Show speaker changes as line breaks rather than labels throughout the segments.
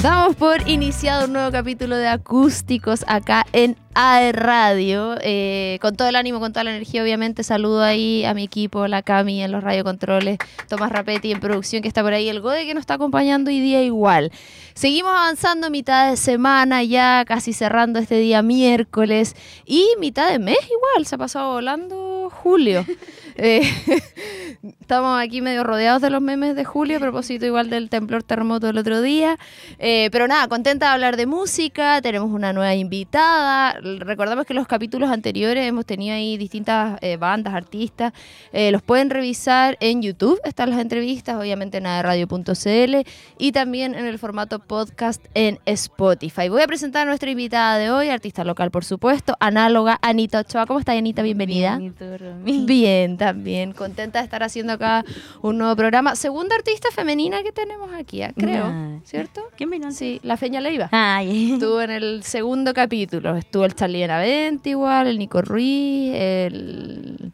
Damos por iniciado un nuevo capítulo de acústicos acá en AE Radio. Eh, con todo el ánimo, con toda la energía, obviamente. Saludo ahí a mi equipo, la Cami en los radiocontroles, Tomás Rapetti en producción que está por ahí, el Gode que nos está acompañando hoy día igual. Seguimos avanzando mitad de semana, ya casi cerrando este día miércoles y mitad de mes igual. Se ha pasado volando julio. Eh, estamos aquí medio rodeados de los memes de julio, a propósito igual del temblor terremoto del otro día. Eh, pero nada, contenta de hablar de música, tenemos una nueva invitada. Recordamos que los capítulos anteriores hemos tenido ahí distintas eh, bandas, artistas. los pueden revisar en YouTube, están las entrevistas, obviamente en radio.cl y también en el formato podcast en Spotify. Voy a presentar a nuestra invitada de hoy, artista local por supuesto, análoga Anita Ochoa. ¿Cómo está Anita? Bienvenida. Bien, Bien también. Contenta de estar haciendo acá un nuevo programa. Segunda artista femenina que tenemos aquí, ah, creo. ¿Cierto?
¿Quién vino?
Sí, la Feña Leiva.
Ah,
Estuvo en el segundo capítulo. Estuvo el Charlie Benavente igual, el Nico Ruiz, el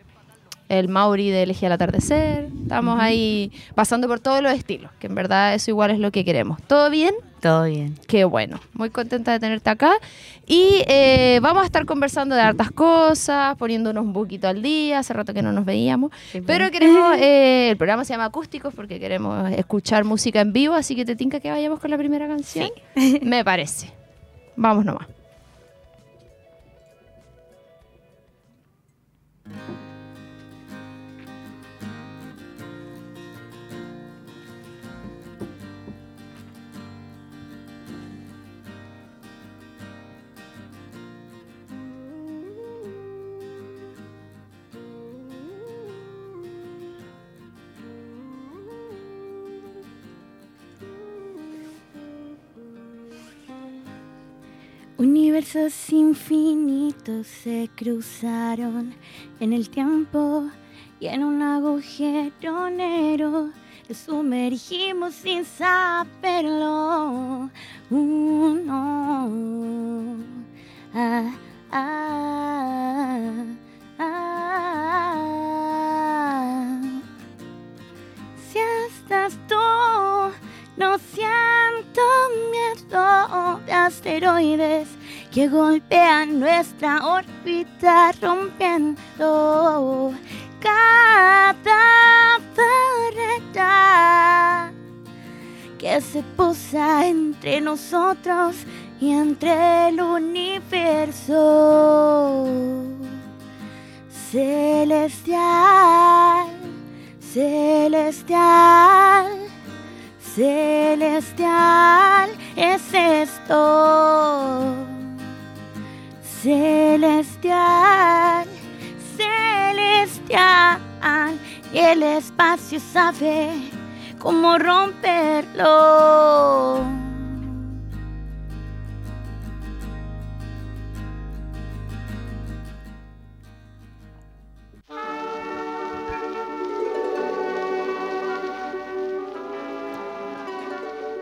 el Mauri de Elegía al Atardecer. Estamos ahí pasando por todos los estilos, que en verdad eso igual es lo que queremos. ¿Todo bien?
Todo bien.
Qué bueno. Muy contenta de tenerte acá. Y eh, vamos a estar conversando de hartas cosas, poniéndonos un poquito al día. Hace rato que no nos veíamos. Pero queremos, eh, el programa se llama Acústicos porque queremos escuchar música en vivo, así que te tinca que vayamos con la primera canción.
Sí.
Me parece. Vamos nomás. Thank you.
Universos infinitos se cruzaron en el tiempo y en un agujero negro nos sumergimos sin saberlo. Uno. Ah. Si estás tú, no siento miedo de asteroides que golpean nuestra órbita rompiendo cada barrera que se posa entre nosotros y entre el universo celestial, celestial, celestial es esto celestial, celestial, y el espacio sabe cómo romperlo.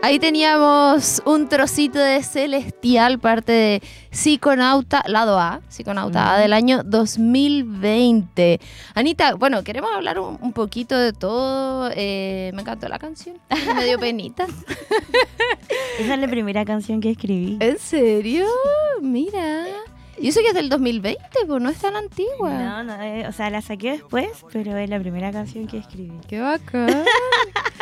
Ahí teníamos un trocito de Celestial, parte de Psiconauta, lado A, Psiconauta A del año 2020. Anita, bueno, queremos hablar un, poquito de todo. Eh, me encantó la canción, me dio penita.
Esa es la primera canción que escribí.
¿En serio? Mira. Y eso que es del 2020, pues no es tan antigua.
No, no, eh, o sea, la saqué después, pero es la primera canción que escribí.
Qué bacán.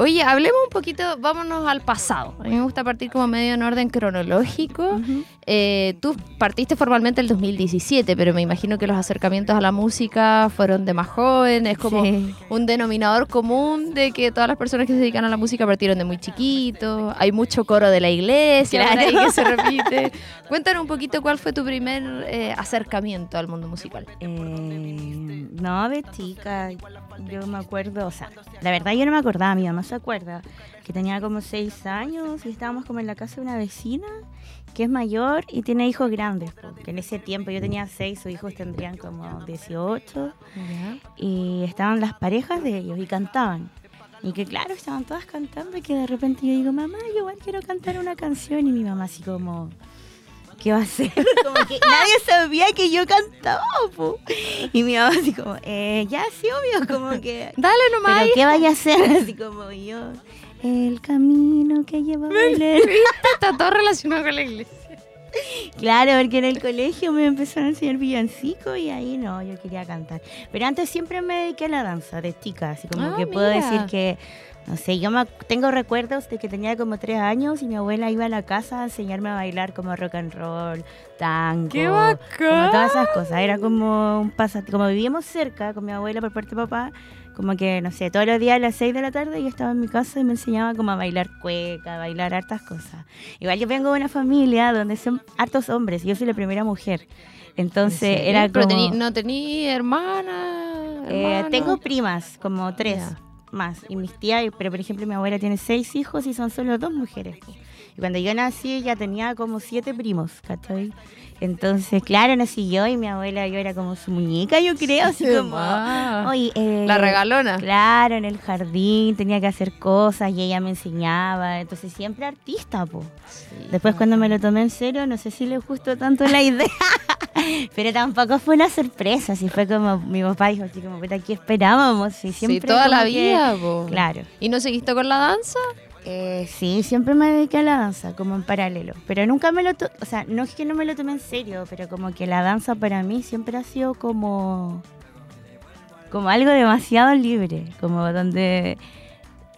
Oye, hablemos un poquito, vámonos al pasado. A mí me gusta partir como medio en orden cronológico. Eh, tú partiste formalmente el 2017, pero me imagino que los acercamientos a la música fueron de más jóvenes, como un denominador común de que todas las personas que se dedican a la música partieron de muy chiquitos. Hay mucho coro de la iglesia claro. que se repite. Cuéntanos un poquito cuál fue tu primer eh, acercamiento al mundo musical.
Eh, no, de chica, yo me acuerdo, o sea, la verdad yo no me acordaba, mi mamá se acuerda que tenía como seis años y estábamos como en la casa de una vecina que es mayor y tiene hijos grandes, porque en ese tiempo yo tenía seis, sus hijos tendrían como 18 y estaban las parejas de ellos y cantaban. Y que claro, estaban todas cantando y que de repente yo digo, mamá, yo igual quiero cantar una canción y mi mamá así como, ¿qué va a hacer? Como que nadie sabía que yo cantaba, Y mi mamá así como, eh, ya sí, obvio, como que...
Dale nomás.
Pero ¿qué vaya a hacer? Así como yo... el camino que lleva a Belén.
Está todo relacionado con la iglesia.
Claro, porque en el colegio me empezaron a enseñar villancico y ahí no, yo quería cantar. Pero antes siempre me dediqué a la danza de chica, así como
Ah,
que puedo
mira.
decir que, no sé, yo me, tengo recuerdos de que tenía como tres años y mi abuela iba a la casa a enseñarme a bailar como rock and roll, tango,
¡Qué
como
bacán!
todas esas cosas. Era como un pasatiempo, como vivíamos cerca con mi abuela por parte de papá, como que, no sé, todos los días a las 6 de la tarde yo estaba en mi casa y me enseñaba como a bailar cueca, a bailar hartas cosas. Igual yo vengo de una familia donde son hartos hombres y yo soy la primera mujer. Entonces
¿En
era?
Pero
como...
tení- no tenía hermana.
Eh, tengo primas, como tres más. Y mis tías, pero por ejemplo mi abuela tiene seis hijos y son solo dos mujeres. Y cuando yo nací ya tenía como siete primos, ¿cachai? Entonces, claro, nací yo y mi abuela, yo era como su muñeca, yo creo, así
Qué
como... Oye, eh,
La regalona.
Claro, en el jardín tenía que hacer cosas y ella me enseñaba. Entonces siempre artista, po. Después cuando me lo tomé en serio, no sé si le gustó tanto la idea. Pero tampoco fue una sorpresa, así fue como mi papá dijo, así como, puta, aquí esperábamos. Y siempre
sí, toda la
que-
vida, po.
Claro.
¿Y no seguiste con la danza?
Eh, sí, siempre me dediqué a la danza, como en paralelo. Pero nunca me lo to- o sea, no es que no me lo tomé en serio, pero como que la danza para mí siempre ha sido como, como algo demasiado libre, como donde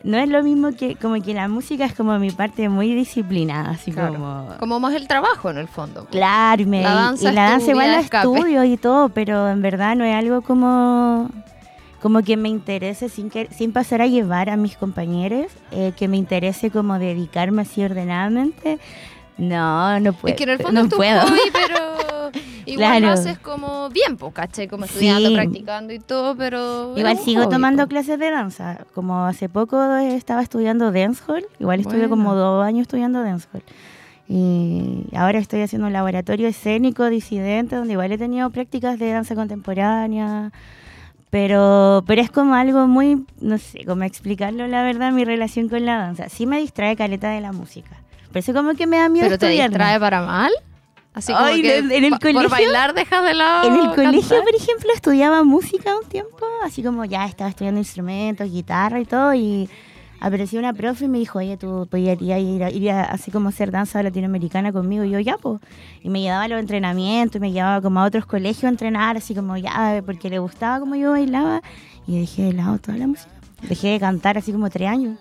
no es lo mismo que, como que la música es como mi parte muy disciplinada, así
Claro.
como...
Como más el trabajo en el fondo.
Claro, y, me-
La danza
y
es
la danza igual la estudio y todo, pero en verdad no es algo como como que me interese sin que sin pasar a llevar a mis compañeros, eh, que me interese como dedicarme así ordenadamente. No, no puedo.
es que en el fondo
no
es tu
puedo.
hobby, pero igual lo
Claro.
haces como bien, pues, ¿cachai? Como estudiando,
Sí.
practicando y todo, pero...
Igual sigo
hobby,
tomando
po.
clases de danza. Como hace poco estaba estudiando dancehall, igual estuve como dos años estudiando dancehall. Y ahora estoy haciendo un laboratorio escénico disidente donde igual he tenido prácticas de danza contemporánea. Pero, pero es como algo muy, no sé cómo explicarlo, la verdad, mi relación con la danza. Sí me distrae caleta de la música. Por eso como que me da miedo
¿Pero te distrae para mal? Así como
Ay,
que
en- el colegio-
por bailar dejas de lado
En el colegio,
cantar?
por ejemplo, estudiaba música un tiempo, así como ya estaba estudiando instrumentos, guitarra y todo, y apareció una profe y me dijo, oye, tú podrías ir, así como hacer danza latinoamericana conmigo, y yo ya, pues, y me llevaba a los entrenamientos, me llevaba como a otros colegios a entrenar, así como ya, porque le gustaba como yo bailaba, y dejé de lado toda la música, dejé de cantar así como tres años,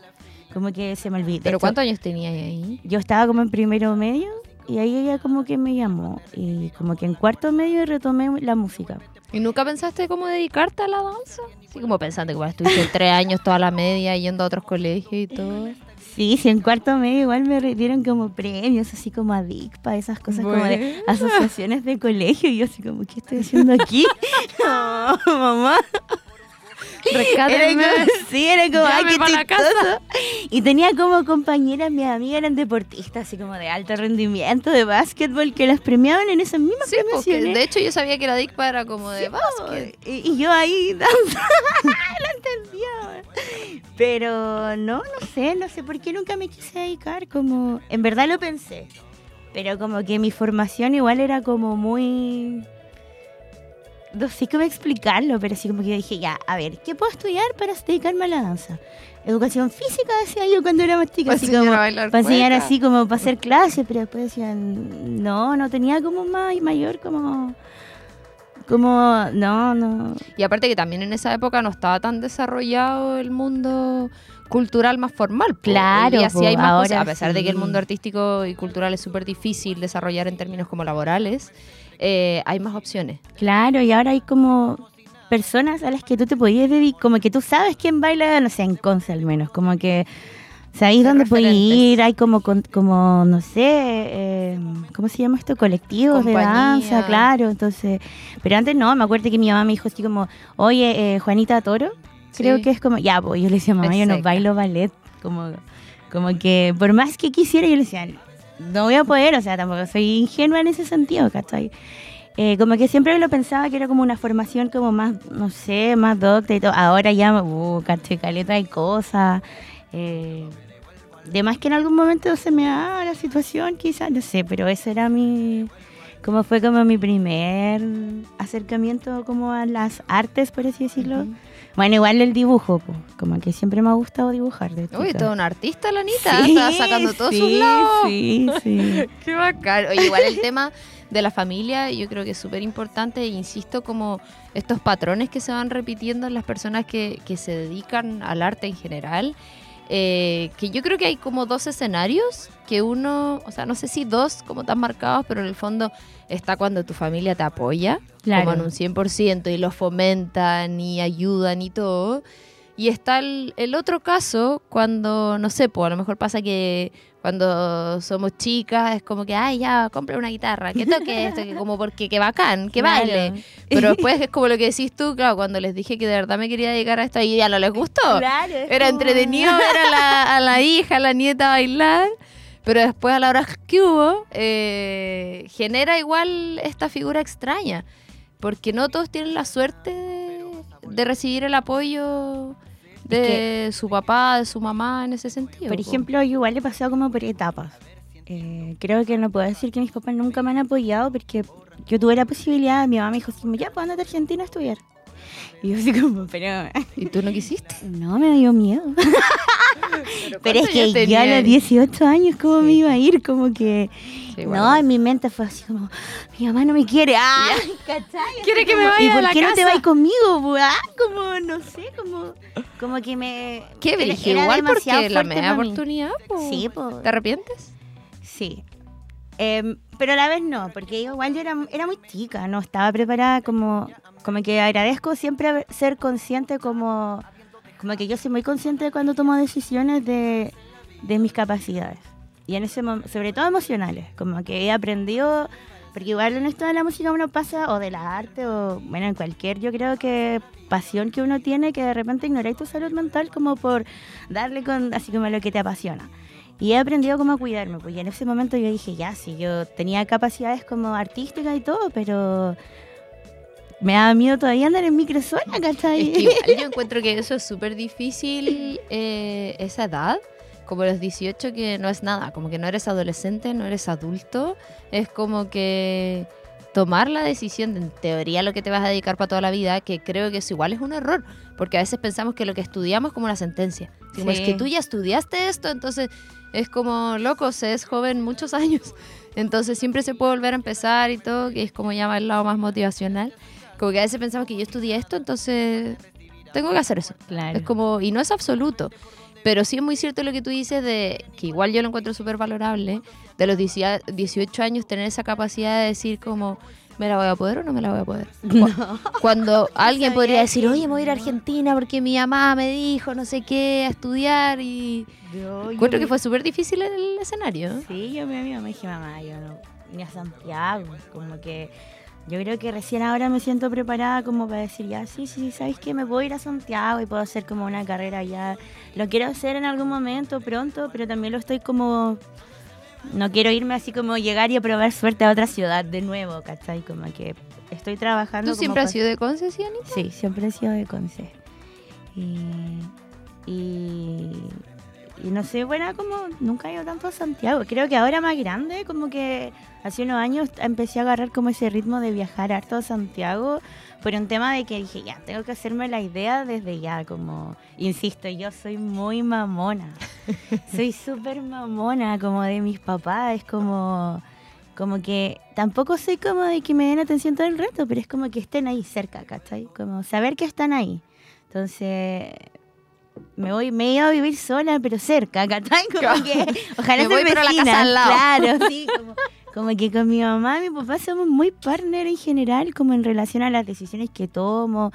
como que se me olvidó.
¿Pero cuántos años tenías ahí?
Yo estaba como en primero medio, y ahí ella como que me llamó, y como que en cuarto medio retomé la música.
¿Y nunca pensaste cómo dedicarte a la danza? Así como pensando que igual estuviste tres años toda la media yendo a otros colegios y todo.
Sí, sí, en cuarto medio igual me dieron como premios, así como a DICPA, esas cosas como de asociaciones de colegio. Y yo así como, ¿qué estoy haciendo aquí? no, mamá. Era
Rescátenme.
como, sí, era como, ay,
Llame
qué
pa' la
chistoso. Y tenía como compañeras, mis amigas eran deportistas, así como de alto rendimiento, de básquetbol, que las premiaban en esas mismas
Sí,
premiaciones.
de hecho yo sabía que la DICPA era como de básquet.
Y, y yo ahí danzando, no entendía. Pero no, no sé, no sé por qué nunca me quise dedicar, como, en verdad lo pensé, pero como que mi formación igual era como muy, no sé cómo explicarlo, pero así como que yo dije, ya, a ver, ¿qué puedo estudiar para dedicarme a la danza? Educación física, decía yo cuando era más chica,
Para
así
enseñar
como, para enseñar
cueca.
así como para hacer clases, pero después decían, no, no tenía como más mayor como... Como, no, no.
Y aparte que también en esa época no estaba tan desarrollado el mundo cultural más formal.
Claro,
Hoy día sí
po,
hay más
ahora
cosas, a pesar de que el
sí.
mundo artístico y cultural es súper difícil desarrollar en términos como laborales, eh, hay más opciones.
Claro, y ahora hay como personas a las que tú te podías dedicar, como que tú sabes quién baila, no sé, en Conce al menos, como que sabéis dónde
referentes.
ir, hay como, como no sé, eh, ¿cómo se llama esto? Colectivos de danza, claro, entonces, pero antes no, me acuerdo que mi mamá me dijo así como, oye, eh, Juanita Toro, creo que es como, ya, pues yo le decía, mamá, yo no bailo ballet, como, como que por más que quisiera, yo le decía, no voy a poder, o sea, tampoco soy ingenua en ese sentido, ¿cachai? Eh, como que siempre lo pensaba que era como una formación como más, no sé, más docta y todo. Ahora ya, uh, caché, caleta de cosas. Eh, de más que en algún momento se me da la situación, quizás, no sé, pero eso era mi, como fue como mi primer acercamiento como a las artes, por así decirlo. Bueno, igual el dibujo, pues, como que siempre me ha gustado dibujar. De
Uy, toda una artista, la Anita.
Sí,
Está sacando todos
sí,
sus lados.
Sí, sí.
Qué bacán. Oye, igual el tema de la familia yo creo que es súper importante e insisto como estos patrones que se van repitiendo en las personas que, que se dedican al arte en general. eh, que yo creo que hay como dos escenarios, que uno, o sea, no sé si dos como tan marcados, pero en el fondo está cuando tu familia te apoya,
Claro.
como en un 100%, y lo fomentan y ayudan y todo. Y está el, el otro caso cuando, no sé, pues a lo mejor pasa que cuando somos chicas es como que, ay, ya, compra una guitarra, que toque esto, que como porque, que bacán, que
Claro.
baile. Pero después es como lo que decís tú, claro, cuando les dije que de verdad me quería dedicar a esto y ya no les gustó.
Claro,
Era
como-
entretenido ver a la, a la hija, a la nieta bailar, pero después a la hora que hubo, eh, genera igual esta figura extraña, porque no todos tienen la suerte de, de recibir el apoyo de su papá, de su mamá en ese sentido.
Por
po.
ejemplo, yo igual he pasado como por etapas. Eh, creo que no puedo decir que mis papás nunca me han apoyado porque yo tuve la posibilidad, mi mamá me dijo, ya, pues andate a Argentina a estudiar. Y yo así como, pero
¿Y tú no quisiste?
no, me dio miedo. Pero es
¿cuántos
que yo a los
tenías?
18 años, ¿cómo me iba a ir? Como que...
Sí,
no, en mi mente fue así como, mi mamá no me quiere. ¡Ah! ¿cachai?
Quiere que me
¿Y
vaya a
por
la
qué no te vas conmigo? Ah, como, no sé, como, como que me...
Qué
era
igual porque la media oportunidad. po.
Sí, pues.
¿Te arrepientes?
Sí. Em, pero a la vez no, porque igual yo era, era muy chica, no estaba preparada como, como que agradezco siempre ser consciente como, como que yo soy muy consciente cuando tomo decisiones de, de mis capacidades. Y en ese sobre todo emocionales, como que he aprendido, porque igual en esto de la música uno pasa, o de la arte, o bueno, en cualquier, yo creo que pasión que uno tiene, que de repente ignoráis tu salud mental como por darle con, así como lo que te apasiona. Y he aprendido cómo cuidarme, pues y en ese momento yo dije, ya, sí, yo tenía capacidades como artísticas y todo, pero me daba miedo todavía andar en micro sola, ¿cachai?
Es que igual yo encuentro que eso es súper difícil, eh, esa edad, como los 18, que no es nada, como que no eres adolescente, no eres adulto, es como que tomar la decisión de en teoría lo que te vas a dedicar para toda la vida, que creo que eso igual es un error, porque a veces pensamos que lo que estudiamos es como una sentencia. Como
Sí.
es que tú ya estudiaste esto, entonces es como loco, se es joven muchos años, entonces siempre se puede volver a empezar y todo, que es como llama el lado más motivacional. Como que a veces pensamos que yo estudié esto, entonces tengo que hacer eso.
Claro.
Es como, y no es absoluto. Pero sí es muy cierto lo que tú dices de que igual yo lo encuentro súper valorable, de los 18 18 años tener esa capacidad de decir como, ¿me la voy a poder o no me la voy a poder? Cu- Cuando alguien podría decir, oye, me voy a ir a Argentina porque mi mamá me dijo no sé qué, a estudiar y...
Yo- yo
Encuentro que
me-
fue súper difícil el escenario.
Sí, yo me, mi mamá dije, mamá, yo no, ni a Santiago, como que yo creo que recién ahora me siento preparada como para decir, ya, sí, sí, ¿sabes qué? Me puedo ir a Santiago y puedo hacer como una carrera allá. Lo quiero hacer en algún momento, pronto, pero también lo estoy como... No quiero irme así como llegar y a probar suerte a otra ciudad de nuevo, ¿cachai? Como que estoy trabajando...
¿Tú siempre has sido de Conce, sí?
Sí, siempre he sido de Conce. Y, y, y no sé, bueno, como nunca he ido tanto a Santiago. Creo que ahora más grande, como que hace unos años empecé a agarrar como ese ritmo de viajar harto a Santiago por un tema de que dije, ya, tengo que hacerme la idea desde ya, como, insisto, yo soy muy mamona. soy súper mamona, como de mis papás, es como... Como que tampoco soy como de que me den atención todo el rato, pero es como que estén ahí cerca, ¿cachai? Como saber que están ahí. Entonces, me voy, me ido a vivir sola, pero cerca, ¿cachai? Como que, ojalá
Me voy, pero a la
vecina,
casa al lado.
Claro, sí, como, como que con mi mamá y mi papá somos muy partner en general, como en relación a las decisiones que tomo.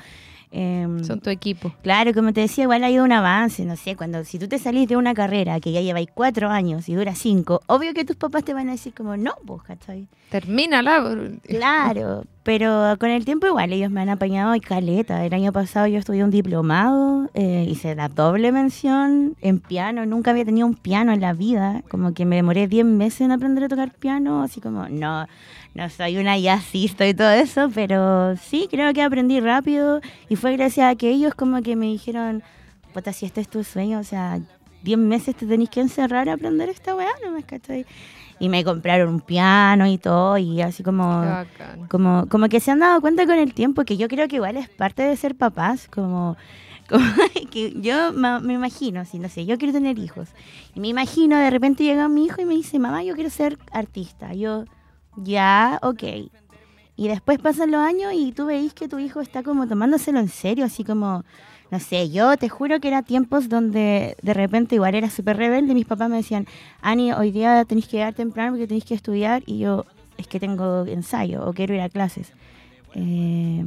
Em,
Son tu equipo.
Claro, como te decía, igual ha ido un avance, no sé, cuando si tú te salís de una carrera que ya lleváis cuatro años y dura cinco, obvio que tus papás te van a decir como, no, pues, ¿cachai?
Termínala.
Claro, pero con el tiempo igual ellos me han apañado y caleta. El año pasado yo estudié un diplomado, eh, hice la doble mención en piano, nunca había tenido un piano en la vida, como que me demoré 10 meses en aprender a tocar piano, así como, no, no soy una jazzista y todo eso, pero sí, creo que aprendí rápido y fue gracias a que ellos como que me dijeron, puta, si este es tu sueño, o sea, 10 meses te tenés que encerrar a aprender esta weá, no me cachai. y me compraron un piano y todo, y así como, como, como que se han dado cuenta con el tiempo, que yo creo que igual es parte de ser papás, como, como que yo me imagino, si no sé, yo quiero tener hijos, y me imagino, de repente llega mi hijo y me dice, mamá, yo quiero ser artista, yo, ya, ok. Y después pasan los años y tú veis que tu hijo está como tomándoselo en serio, así como, no sé, yo te juro que era tiempos donde de repente igual era súper rebelde. Mis papás me decían, Ani, hoy día tenéis que llegar temprano porque tenéis que estudiar. Y yo, es que tengo ensayo o quiero ir a clases. Eh,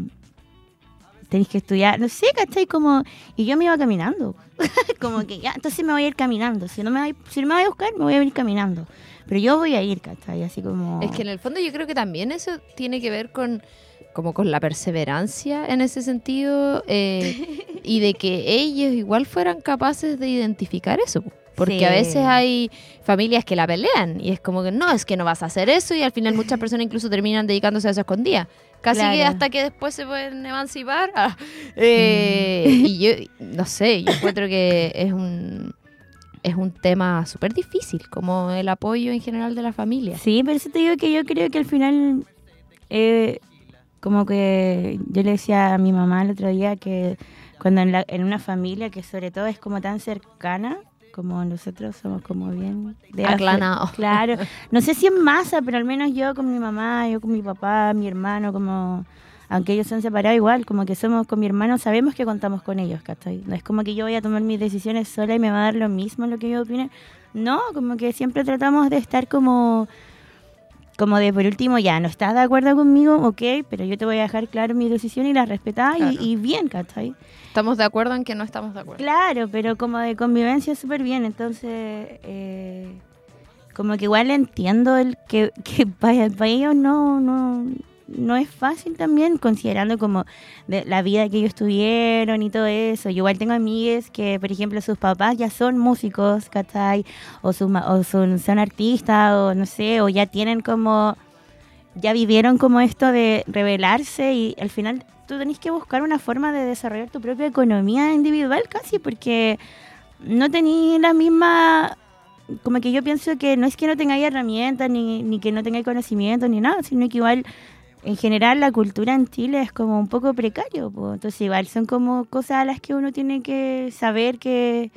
tenéis que estudiar, no sé, ¿cachai? Como, y yo me iba caminando. como que ya, entonces me voy a ir caminando. Si no me voy, si no me voy a buscar, me voy a ir caminando. Pero yo voy a ir, ¿cachai? Así como...
Es que en el fondo yo creo que también eso tiene que ver con como con la perseverancia en ese sentido eh, y de que ellos igual fueran capaces de identificar eso. po. Porque
Sí.
a veces hay familias que la pelean y es como que no, es que no vas a hacer eso y al final muchas personas incluso terminan dedicándose a eso escondidas. Casi que hasta que después se pueden emancipar. Ah, eh,
Mm.
Y yo, no sé, yo encuentro que es un, es un tema súper difícil, como el apoyo en general de la familia.
Sí, pero eso te digo que yo creo que al final, eh, como que yo le decía a mi mamá el otro día que cuando en, la- en una familia que sobre todo es como tan cercana, como nosotros somos como bien... de
Aclanados.
Claro. No sé si en masa, pero al menos yo con mi mamá, yo con mi papá, mi hermano, como... Aunque ellos se han separado igual, como que somos con mi hermano, sabemos que contamos con ellos, ¿cachai? No es como que yo voy a tomar mis decisiones sola y me va a dar lo mismo lo que yo opine. No, como que siempre tratamos de estar como como de por último, ya no estás de acuerdo conmigo, ok, pero yo te voy a dejar claro mi decisión y la y-
Claro.
y, bien, ¿cachai?
Estamos de acuerdo en que no estamos de acuerdo.
Claro, pero como de convivencia súper bien, entonces, eh, como que igual entiendo el que, que para, para ellos no, no, no es fácil también, considerando como de la vida que ellos tuvieron y todo eso. Yo igual tengo amigas que, por ejemplo, sus papás ya son músicos, ¿cachai? O, ma- o son, son artistas, o no sé, o ya tienen como, ya vivieron como esto de rebelarse y al final tú tenés que buscar una forma de desarrollar tu propia economía individual casi, porque no tenés la misma como que yo pienso que no es que no tengáis herramientas ni, ni que no tengáis conocimiento ni nada, sino que igual en general la cultura en Chile es como un poco precario, entonces igual son como cosas a las que uno tiene que saber que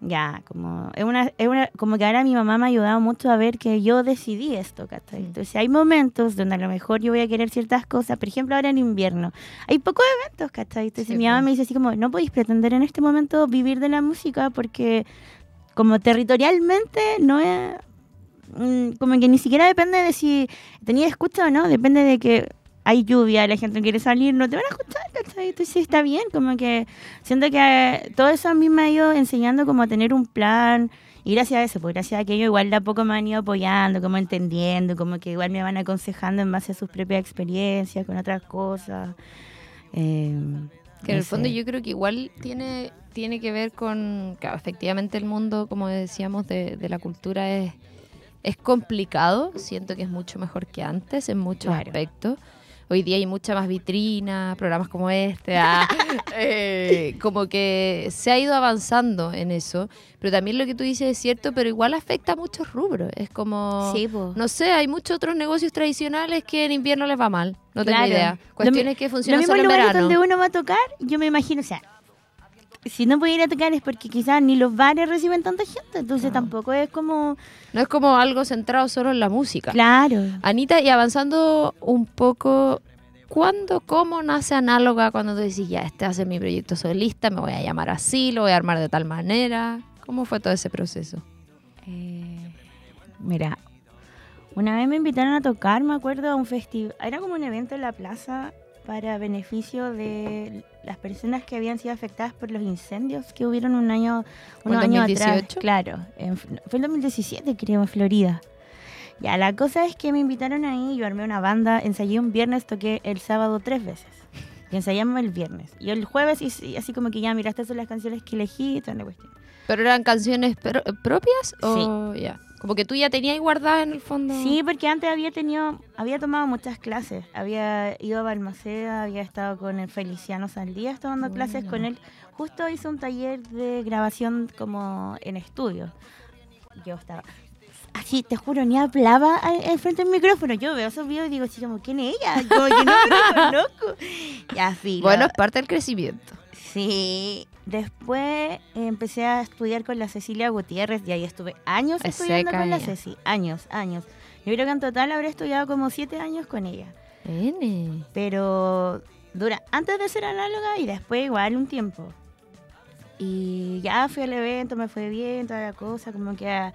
ya, como es una, es una, como que ahora mi mamá me ha ayudado mucho a ver que yo decidí esto, ¿cachai? Entonces hay momentos donde a lo mejor yo voy a querer ciertas cosas, por ejemplo ahora en invierno, hay pocos eventos, ¿cachai? Entonces
Sí,
mi mamá me dice así como, no podéis pretender en este momento vivir de la música porque como territorialmente no es como que ni siquiera depende de si tenía escucha o no, depende de que hay lluvia, la gente no quiere salir, no te van a escuchar, ¿cachai? Entonces sí, está bien, como que siento que todo eso a mí me ha ido enseñando como a tener un plan y gracias a eso, pues gracias a aquello igual de a poco me han ido apoyando, como entendiendo, como que igual me van aconsejando en base a sus propias experiencias con otras cosas. Eh,
Que en el fondo yo creo que igual tiene, tiene que ver con, claro, efectivamente el mundo, como decíamos, de, de la cultura es, es complicado. Siento que es mucho mejor que antes en muchos
Claro.
aspectos. Hoy día hay mucha más vitrina, programas como este, ah, eh, como que se ha ido avanzando en eso. Pero también lo que tú dices es cierto, pero igual afecta a muchos rubros. Es como,
Sí,
no sé, hay muchos otros negocios tradicionales que en invierno les va mal. No tengo idea.
Lo
Cuestiones que funcionan solo en verano.
donde uno va a tocar, yo me imagino, o sea, si no puede ir a tocar es porque quizás ni los bares reciben tanta gente, entonces
No.
tampoco es como...
No es como algo centrado solo en la música.
Claro.
Anita, y avanzando un poco, ¿cuándo, cómo nace Análoga cuando tú decís, ya, este ser mi proyecto solista, me voy a llamar así, lo voy a armar de tal manera? ¿Cómo fue todo ese proceso?
Eh, mira, una vez me invitaron a tocar, me acuerdo, a un festival, era como un evento en la plaza para beneficio de las personas que habían sido afectadas por los incendios que hubieron un año,
¿Fue en
unos años atrás.
2018?
Claro, en- fue en 2017 creo, en Florida. Ya, la cosa es que me invitaron ahí, yo armé una banda, ensayé un viernes, toqué el sábado tres veces. Y ensayamos el viernes. Y el jueves, y, así como que ya, mira, estas son las canciones que elegí toda la cuestión.
¿Pero eran canciones pro- propias o ya? Como que tú ya tenías guardadas en el fondo.
Sí, porque antes había tenido, había tomado muchas clases. Había ido a Balmaceda, había estado con el Feliciano Saldías tomando clases con él. Justo hizo un taller de grabación como en estudio. Yo estaba así, te juro, ni hablaba enfrente del micrófono. Yo veo esos videos y digo, así como, ¿quién es ella? Como que no me reconozco. Filo.
Bueno, es parte del crecimiento.
Sí. Después empecé a estudiar con la Cecilia Gutiérrez y ahí estuve años
Es
estudiando con la. Ceci. Años, años. Yo creo que en total habré estudiado como siete años con ella.
N.
Pero dura antes de ser análoga y después igual un tiempo. Y ya fui al evento, me fue bien, toda la cosa, como que a,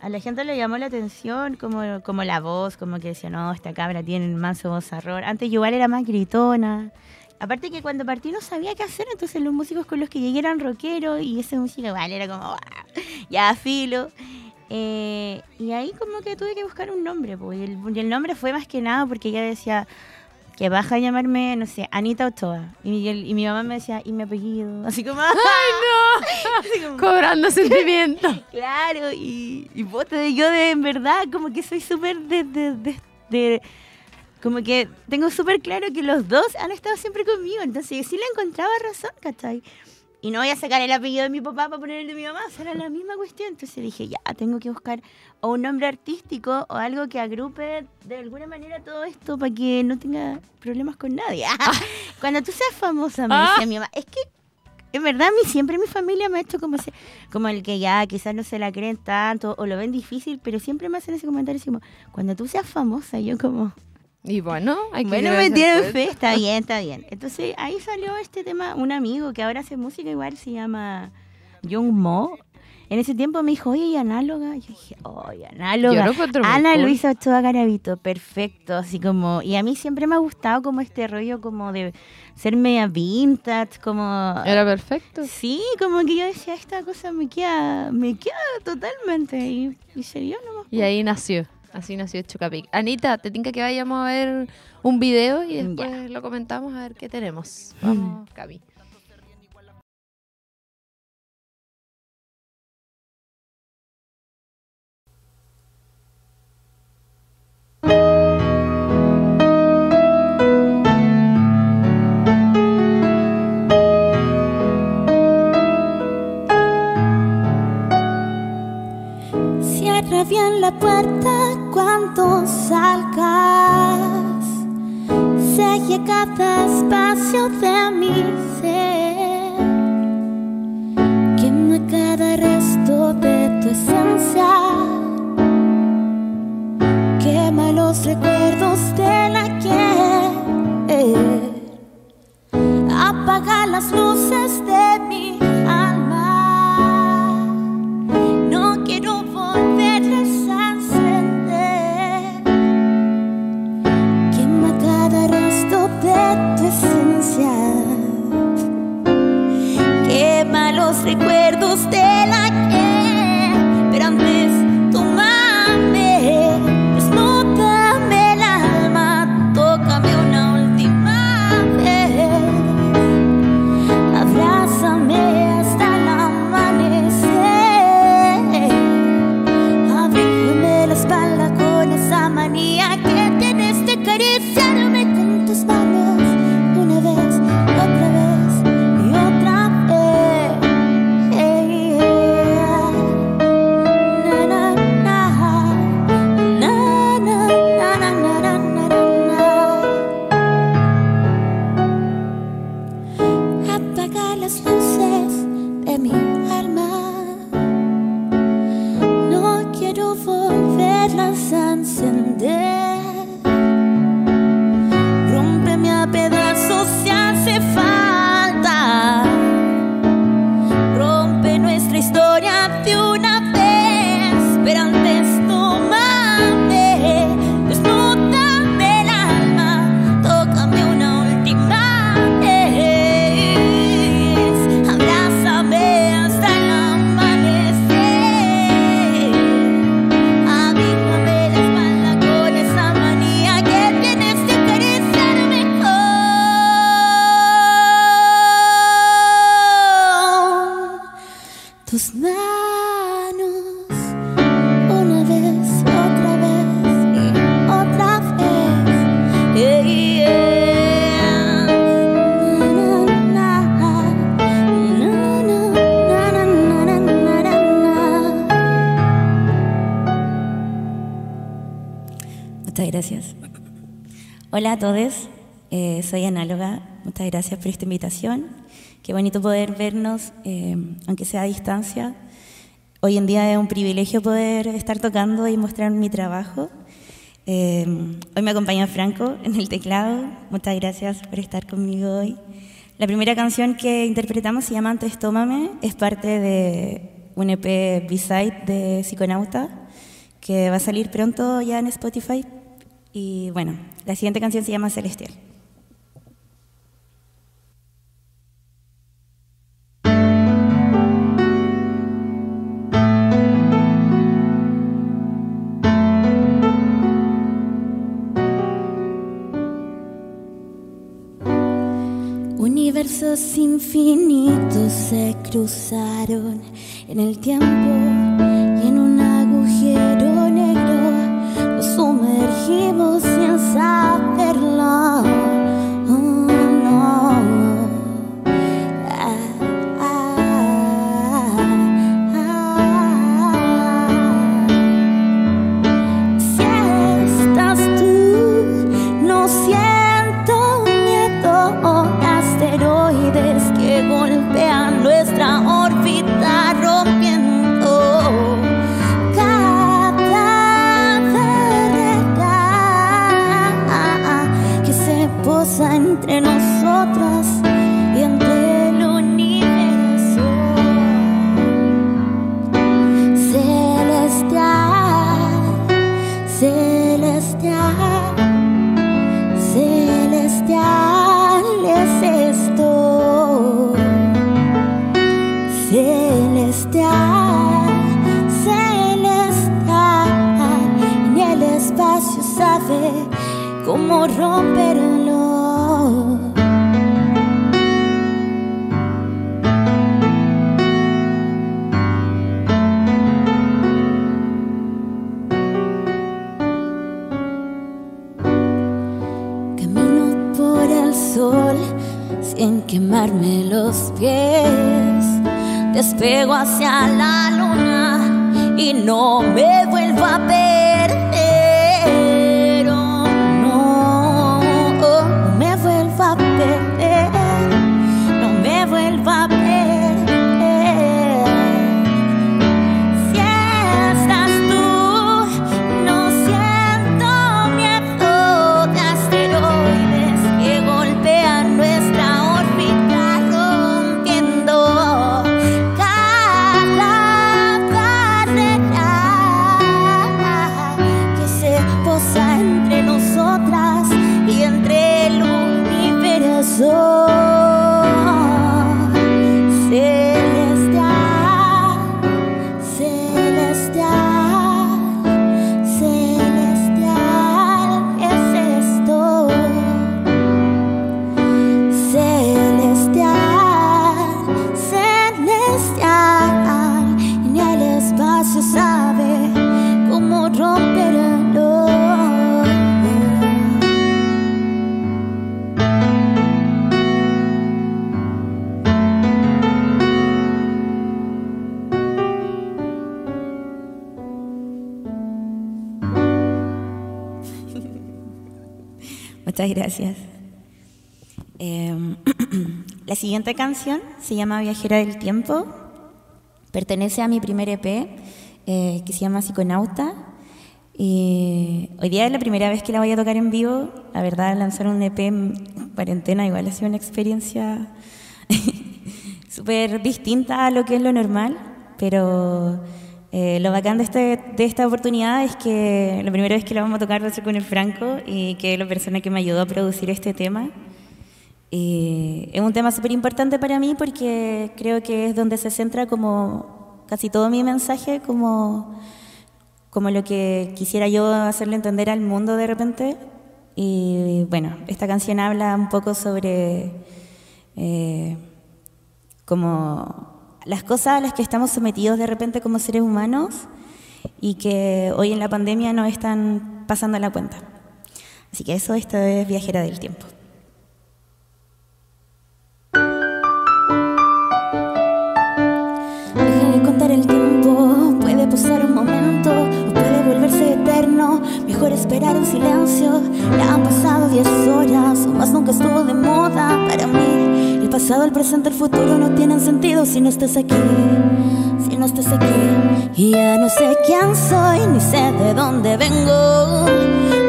a la gente le llamó la atención, como, como la voz, como que decía, no, esta cabra tiene un manso vozarrón. Antes yo igual era más gritona. Aparte que cuando partí no sabía qué hacer, entonces los músicos con los que llegué eran rockeros y esa música igual era como, ya filo. Eh, y ahí como que tuve que buscar un nombre, pues, y el, y el nombre fue más que nada porque ella decía que baja a llamarme, no sé, Anita Ochoa. Y, el- y mi mamá me decía, y mi apellido, así como, ¡ay no! Como,
Cobrando sentimiento.
Claro, y, y puta, yo de en verdad como que soy súper de, de, de- de- Como que tengo súper claro que los dos han estado siempre conmigo, entonces sí le encontraba razón, ¿cachai? Y no voy a sacar el apellido de mi papá para poner el de mi mamá, será la misma cuestión. Entonces dije, ya, tengo que buscar o un nombre artístico o algo que agrupe de alguna manera todo esto para que no tenga problemas con nadie. Cuando tú seas famosa, me decía mi mamá, es que en verdad, a mí siempre mi familia me ha hecho como, ese- como el que ya quizás no se la creen tanto o lo ven difícil, pero siempre me hacen ese comentario así como, cuando tú seas famosa, yo como,
Y bueno, hay que
bueno, me tienen fe, está bien, está bien. Entonces ahí salió este tema, un amigo que ahora hace música igual, se llama Young Mo. En ese tiempo me dijo, oye, ¿y análoga? Yo dije, oye, análoga. Ana. Luisa Ochoa Garavito, perfecto, así como, y a mí siempre me ha gustado como este rollo como de ser media vintage, como...
Era perfecto.
Sí, como que yo decía, esta cosa me queda, me queda totalmente, y, y se dio nomás.
Y ahí nació. Así nació Chocapic. Anita, te tinca que vayamos a ver un video y después lo comentamos a ver qué tenemos. Vamos, Cami.
Bien la puerta cuando salgas. Sella cada espacio de mi ser. tus manos una vez, otra vez y otra vez. Yeah, yeah. Muchas gracias.
Hola a todos, eh, soy Análoga. Muchas gracias por esta invitación. Qué bonito poder vernos, eh, aunque sea a distancia. Hoy en día es un privilegio poder estar tocando y mostrar mi trabajo. Eh, hoy me acompaña Franco en el teclado. Muchas gracias por estar conmigo hoy. La primera canción que interpretamos se llama Antes Tómame. Es parte de un EP B-Side de Psiconauta que va a salir pronto ya en Spotify. Y bueno, la siguiente canción se llama Celestial.
Universos infinitos se cruzaron en el tiempo y en un agujero negro nos sumergimos
Muchas gracias. Eh, la siguiente canción se llama Viajera del Tiempo. Pertenece a mi primer EP eh, que se llama Psiconauta. Hoy día es la primera vez que la voy a tocar en vivo. La verdad, lanzar un EP en cuarentena igual ha sido una experiencia súper distinta a lo que es lo normal. Pero eh, lo bacán de, este, de esta oportunidad es que la primera vez que la vamos a tocar va a ser con el Franco y que es la persona que me ayudó a producir este tema. Es un tema súper importante para mí porque creo que es donde se centra como casi todo mi mensaje, como, como lo que quisiera yo hacerle entender al mundo de repente. Y bueno, esta canción habla un poco sobre eh, como las cosas a las que estamos sometidos de repente como seres humanos y que hoy en la pandemia no están pasando la cuenta. Así que eso, esto es Viajera del Tiempo.
Deja de contar el tiempo, puede pasar un momento o puede volverse eterno. Mejor esperar en silencio. Ya han pasado 10 horas, o más nunca estuvo de moda para mí diez pasado, el presente, el futuro no tienen sentido si no estás aquí. Si no estás aquí. Y ya no sé quién soy, ni sé de dónde vengo.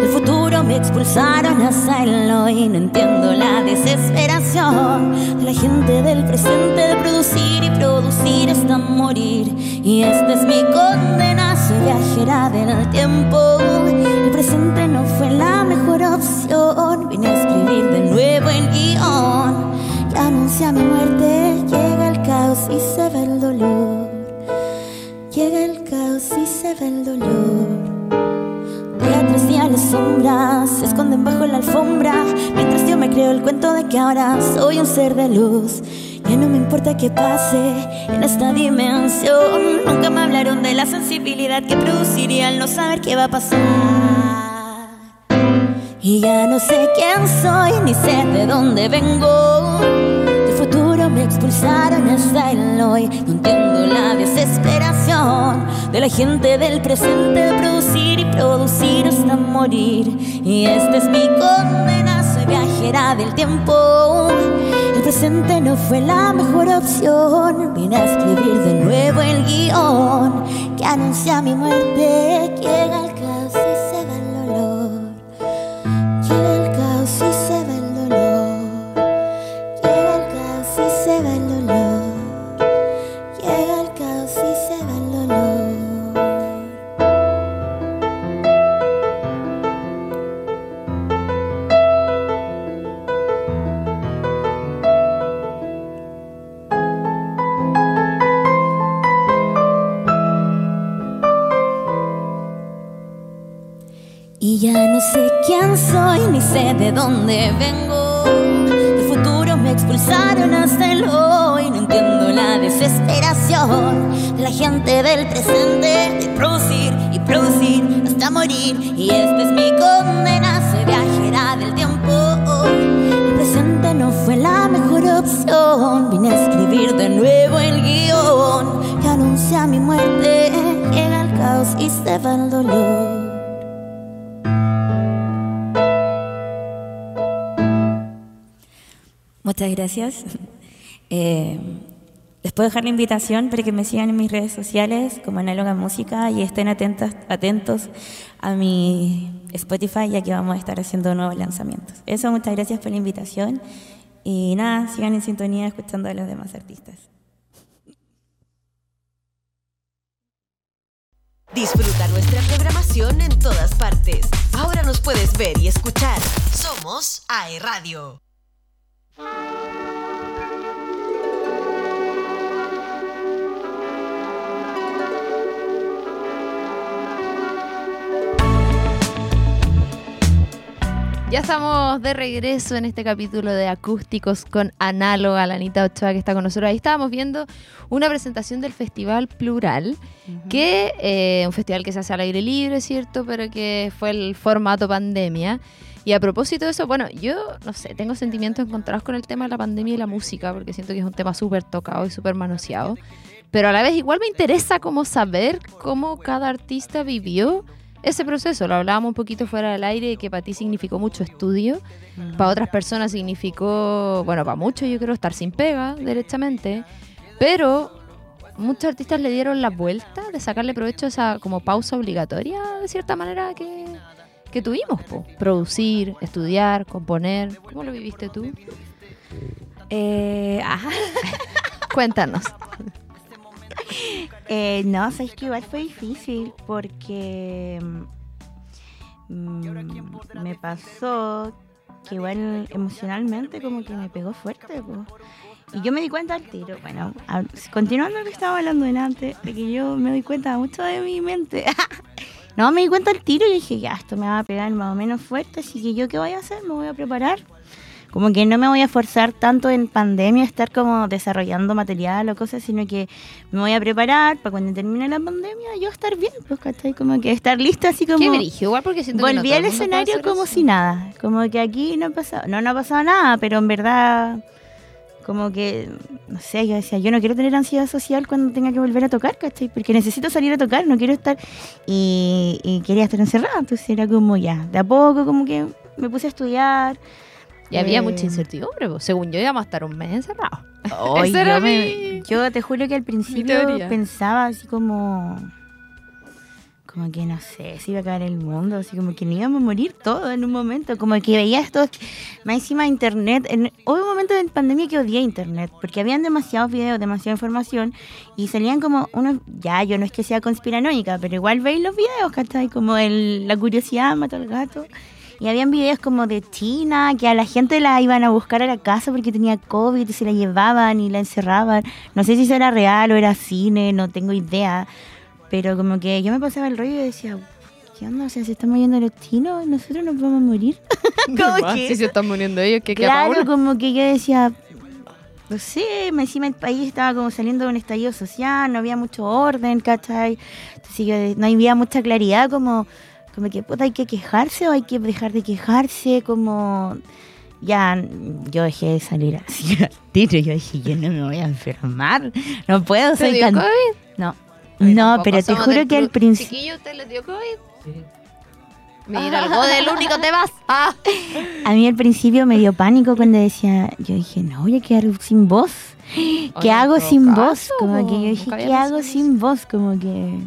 Del futuro me expulsaron hasta el hoy. No entiendo la desesperación de la gente del presente de producir y producir hasta morir. Y esta es mi condena, soy viajera del tiempo. El presente no fue la mejor opción. Vine a escribir de nuevo el guion anuncia mi muerte. Llega el caos y se ve el dolor. Llega el caos y se ve el dolor. Día tras día las sombras se esconden bajo la alfombra Mientras yo me creo el cuento de que ahora soy un ser de luz Ya no me importa qué pase en esta dimensión Nunca me hablaron de la sensibilidad que produciría al no saber qué va a pasar y ya no sé quién soy, ni sé de dónde vengo. Me expulsaron hasta el hoy. No entiendo la desesperación de la gente del presente producir y producir hasta morir. Y esta es mi condena, soy viajera del tiempo. El presente no fue la mejor opción. Vine a escribir de nuevo el guion que anuncia mi muerte. Llega gente del presente, de producir y producir hasta morir. Y esta es mi condena, soy viajera del tiempo. El presente no fue la mejor opción. Vine a escribir de nuevo el guion que anuncia mi muerte. Llega el caos y se va el dolor.
Muchas gracias. Eh, les puedo dejar la invitación para que me sigan en mis redes sociales como Análoga Música y estén atentos, atentos a mi Spotify ya que vamos a estar haciendo nuevos lanzamientos. Eso, muchas gracias por la invitación y nada, sigan en sintonía escuchando a los demás artistas.
Disfruta nuestra programación en todas partes. Ahora nos puedes ver y escuchar. Somos AE Radio.
Ya estamos de regreso en este capítulo de acústicos con Análoga, la Anita Ochoa que está con nosotros. Ahí estábamos viendo una presentación del Festival Plural, que eh, un festival que se hace al aire libre, ¿cierto? Pero que fue el formato pandemia. Y a propósito de eso, bueno, yo no sé, tengo sentimientos encontrados con el tema de la pandemia y la música, porque siento que es un tema súper tocado y súper manoseado. Pero a la vez igual me interesa como saber cómo cada artista vivió ese proceso. Lo hablábamos un poquito fuera del aire, que para ti significó mucho estudio, para otras personas significó, bueno, para muchos yo creo estar sin pega, derechamente, pero muchos artistas le dieron la vuelta de sacarle provecho a esa como pausa obligatoria, de cierta manera, que, que tuvimos, po. producir, estudiar, componer. ¿Cómo lo viviste tú?
Eh, ajá.
Cuéntanos.
Eh, no, sabes que igual fue difícil porque mm, me pasó que igual emocionalmente como que me pegó fuerte. Y yo me di cuenta al tiro, bueno, continuando lo que estaba hablando delante, de que yo me doy cuenta mucho de mi mente. no, me di cuenta al tiro y dije, ya, esto me va a pegar más o menos fuerte, así que yo qué voy a hacer, me voy a preparar. Como que no me voy a forzar tanto en pandemia a estar como desarrollando material o cosas, sino que me voy a preparar para cuando termine la pandemia yo estar bien, pues, ¿cachai? Como que estar lista así como...
Qué brillo, igual porque siento que no
Volví al escenario como si nada, como que aquí no ha pasado, no, no ha pasado nada, pero en verdad, como que, no sé, yo decía, yo no quiero tener ansiedad social cuando tenga que volver a tocar, ¿cachai? Porque necesito salir a tocar, no quiero estar, y, y quería estar encerrada, entonces era como ya, de a poco como que me puse a estudiar,
Y había
Eh,
mucha incertidumbre, po. según yo íbamos a estar un mes encerrados. Era
yo, me-
mi-
yo te juro que al principio pensaba así como. Como que no sé, si iba a caer el mundo, así como que ni íbamos a morir todos en un momento. Como que veía esto, más encima internet. En, hubo un momento en pandemia que odié internet, porque habían demasiados videos, demasiada información, y salían como unos. Ya, yo no es que sea conspiranoica, pero igual veis los videos, ¿cachai? Como el, la curiosidad mata al gato. Y habían videos como de China, que a la gente la iban a buscar a la casa porque tenía COVID y se la llevaban y la encerraban. No sé si eso era real o era cine, no tengo idea. Pero como que yo me pasaba el rollo y decía, ¿qué onda? O sea, se están muriendo los chinos, nosotros nos vamos a morir. Como que-
Si se están muriendo ellos, pa'
Claro, como que yo decía, no sé, me- encima el país estaba como saliendo de un estallido social, no había mucho orden, ¿cachai? Entonces yo no había mucha claridad, como, como que puta, hay que quejarse o hay que dejar de quejarse, como ya yo dejé de salir así al tiro, yo dije, yo no me voy a enfermar, no puedo,
¿Te
soy
dio
can-
COVID?
No, no, pero te juro que al principio...
Chiquillo, ¿usted le dio COVID? Mira, algo del único te vas. Ah.
A mí al principio me dio pánico cuando decía, yo dije, no voy a quedar sin voz. ¿Qué
Oye,
hago sin
caso,
voz? Como que yo dije, ¿qué hago sin voz? Como que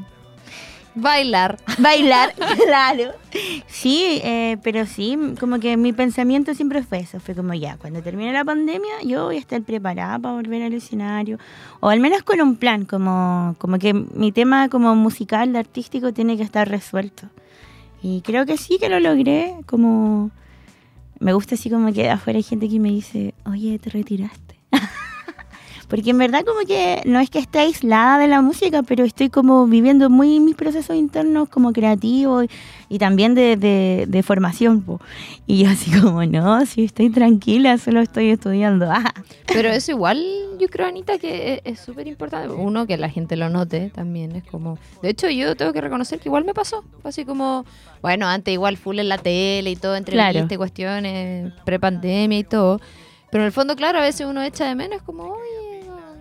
Bailar.
bailar, claro. Sí, eh, pero sí, como que mi pensamiento siempre fue eso. Fue como ya, cuando termine la pandemia, yo voy a estar preparada para volver al escenario. O al menos con un plan, como, como que mi tema como musical, artístico, tiene que estar resuelto. Y creo que sí que lo logré, como... Me gusta así como que afuera hay gente que me dice, oye, te retiraste. Porque en verdad como que no es que esté aislada de la música, pero estoy como viviendo muy mis procesos internos como creativos y, también de, de- de formación. po. Y yo así como, no, sí, estoy tranquila, solo estoy estudiando. Ah.
Pero eso igual, yo creo, Anita, que es- es súper importante. Uno, que la gente lo note también. Es como. De hecho, yo tengo que reconocer que igual me pasó. Así como. Bueno, antes igual full en la tele y todo, entrevistas y cuestiones, prepandemia y todo. Pero en el fondo, claro, a veces uno echa de menos, como, oye,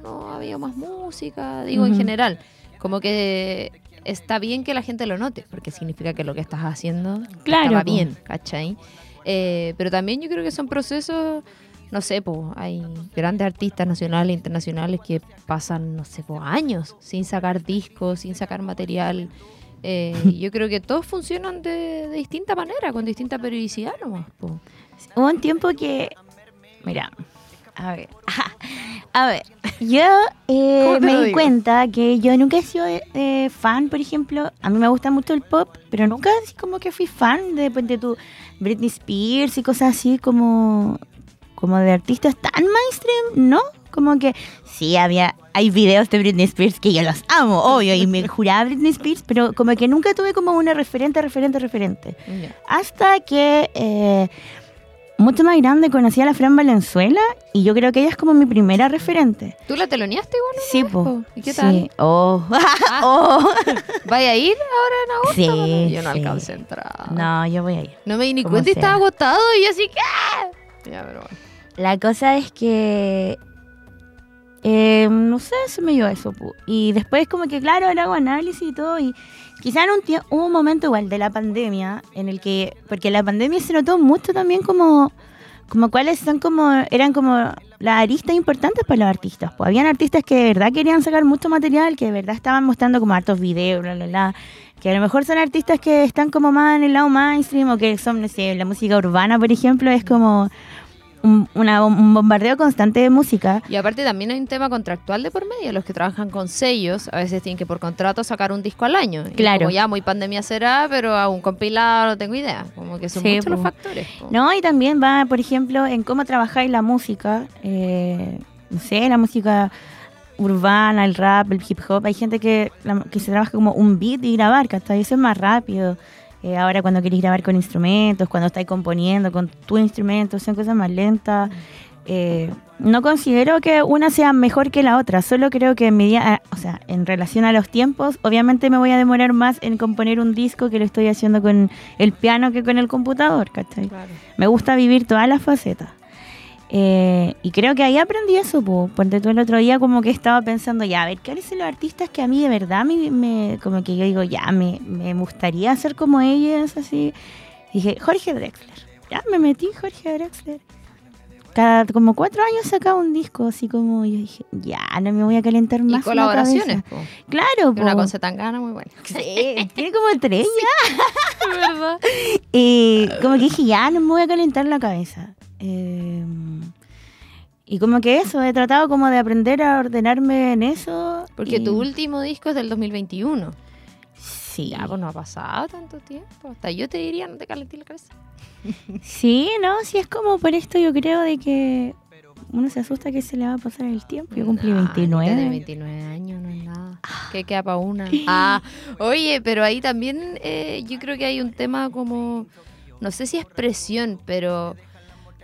no, no había más música. Digo, en
Ujú.
general. Como que está bien que la gente lo note, porque significa que lo que estás haciendo
Claro,
estaba
po.
bien, ¿cachai? Eh, pero también yo creo que son procesos no sé, pues hay grandes artistas nacionales e internacionales que pasan, no sé, po, años sin sacar discos, sin sacar material. Eh, yo creo que todos funcionan de, de distinta manera, con distinta periodicidad nomás.
Hubo un tiempo que, mira, a ver, a ver, yo eh,
¿Cómo te
me di
digo?
cuenta que yo nunca he sido eh, fan, por ejemplo, a mí me gusta mucho el pop, pero nunca así como que fui fan de, de tu Britney Spears y cosas así como, como de artistas tan mainstream, ¿no? Como que sí, había, hay videos de Britney Spears que yo los amo, obvio, y me juraba Britney Spears, pero como que nunca tuve como una referente, referente, referente. Hasta que eh, mucho más grande conocí a la Fran Valenzuela y yo creo que ella es como mi primera referente.
¿Tú la teloneaste igual?
Sí, po.
¿Y qué
Sí.
tal?
Oh. oh.
¿Vaya a ir ahora en agosto?
Sí?
Yo no
sí.
alcancé a entrar.
No, yo voy a ir.
No me di ni cuenta y estaba agotado y yo así que... Ya, pero bueno.
La cosa es que. Eh, no sé, se me dio eso. Y después, como que, claro, hago análisis y todo. Y quizá en un hubo un momento igual de la pandemia en el que. Porque la pandemia se notó mucho también como. Como cuáles son como. Eran como las aristas importantes para los artistas. Pues habían artistas que de verdad querían sacar mucho material, que de verdad estaban mostrando como hartos videos, bla, bla, bla. Que a lo mejor son artistas que están como más en el lado mainstream o que son, no sé, la música urbana, por ejemplo, es como un, una- un bombardeo constante de música.
Y aparte también hay un tema contractual de por medio. Los que trabajan con sellos a veces tienen que por contrato sacar un disco al año. Y
Claro.
Como ya muy pandemia será, pero a un compilado no tengo idea. Como que son
Sí,
muchos los
po.
factores. po.
No, y también va, por ejemplo, en cómo trabajáis la música. eh, no sé, la música urbana, el rap, el hip hop. Hay gente que, que se trabaja como un beat y grabar, ¿cachai? Eso es más rápido. Eh, ahora cuando queréis grabar con instrumentos, cuando estáis componiendo con tu instrumento, son cosas más lentas. Eh, no considero que una sea mejor que la otra, solo creo que en medida, o sea, en relación a los tiempos, obviamente me voy a demorar más en componer un disco que lo estoy haciendo con el piano que con el computador, ¿cachai?
Claro.
Me gusta vivir todas las facetas. Eh, y creo que ahí aprendí eso, po, porque todo el otro día como que estaba pensando, ya, a ver, ¿cuáles son los artistas que a mí de verdad me, me- como que yo digo, ya, me, me gustaría ser como ellos, así? dije, Jorge Drexler. Ya, me metí Jorge Drexler. cada como cuatro años sacaba un disco, así como yo dije, ya, no me voy a calentar más. la
colaboraciones,
cabeza.
po.
Claro,
Una con Zetangana muy buena.
Sí, tiene como tres ya.
¿Verdad?
Y como que dije, ya, no me voy a calentar la cabeza. Eh, y como que eso, he tratado como de aprender a ordenarme en eso.
Porque
y-
tu último disco es del 2021.
Sí.
Ya, pues no ha pasado tanto tiempo. Hasta yo te diría, no te calenté la cabeza.
Sí, no, sí es como por esto yo creo de que uno se asusta que se le va a pasar el tiempo. Yo cumplí
de
29.
29 años, no es nada. ¿Qué queda para una? Ah, oye, pero ahí también eh, yo creo que hay un tema como, no sé si es presión, pero,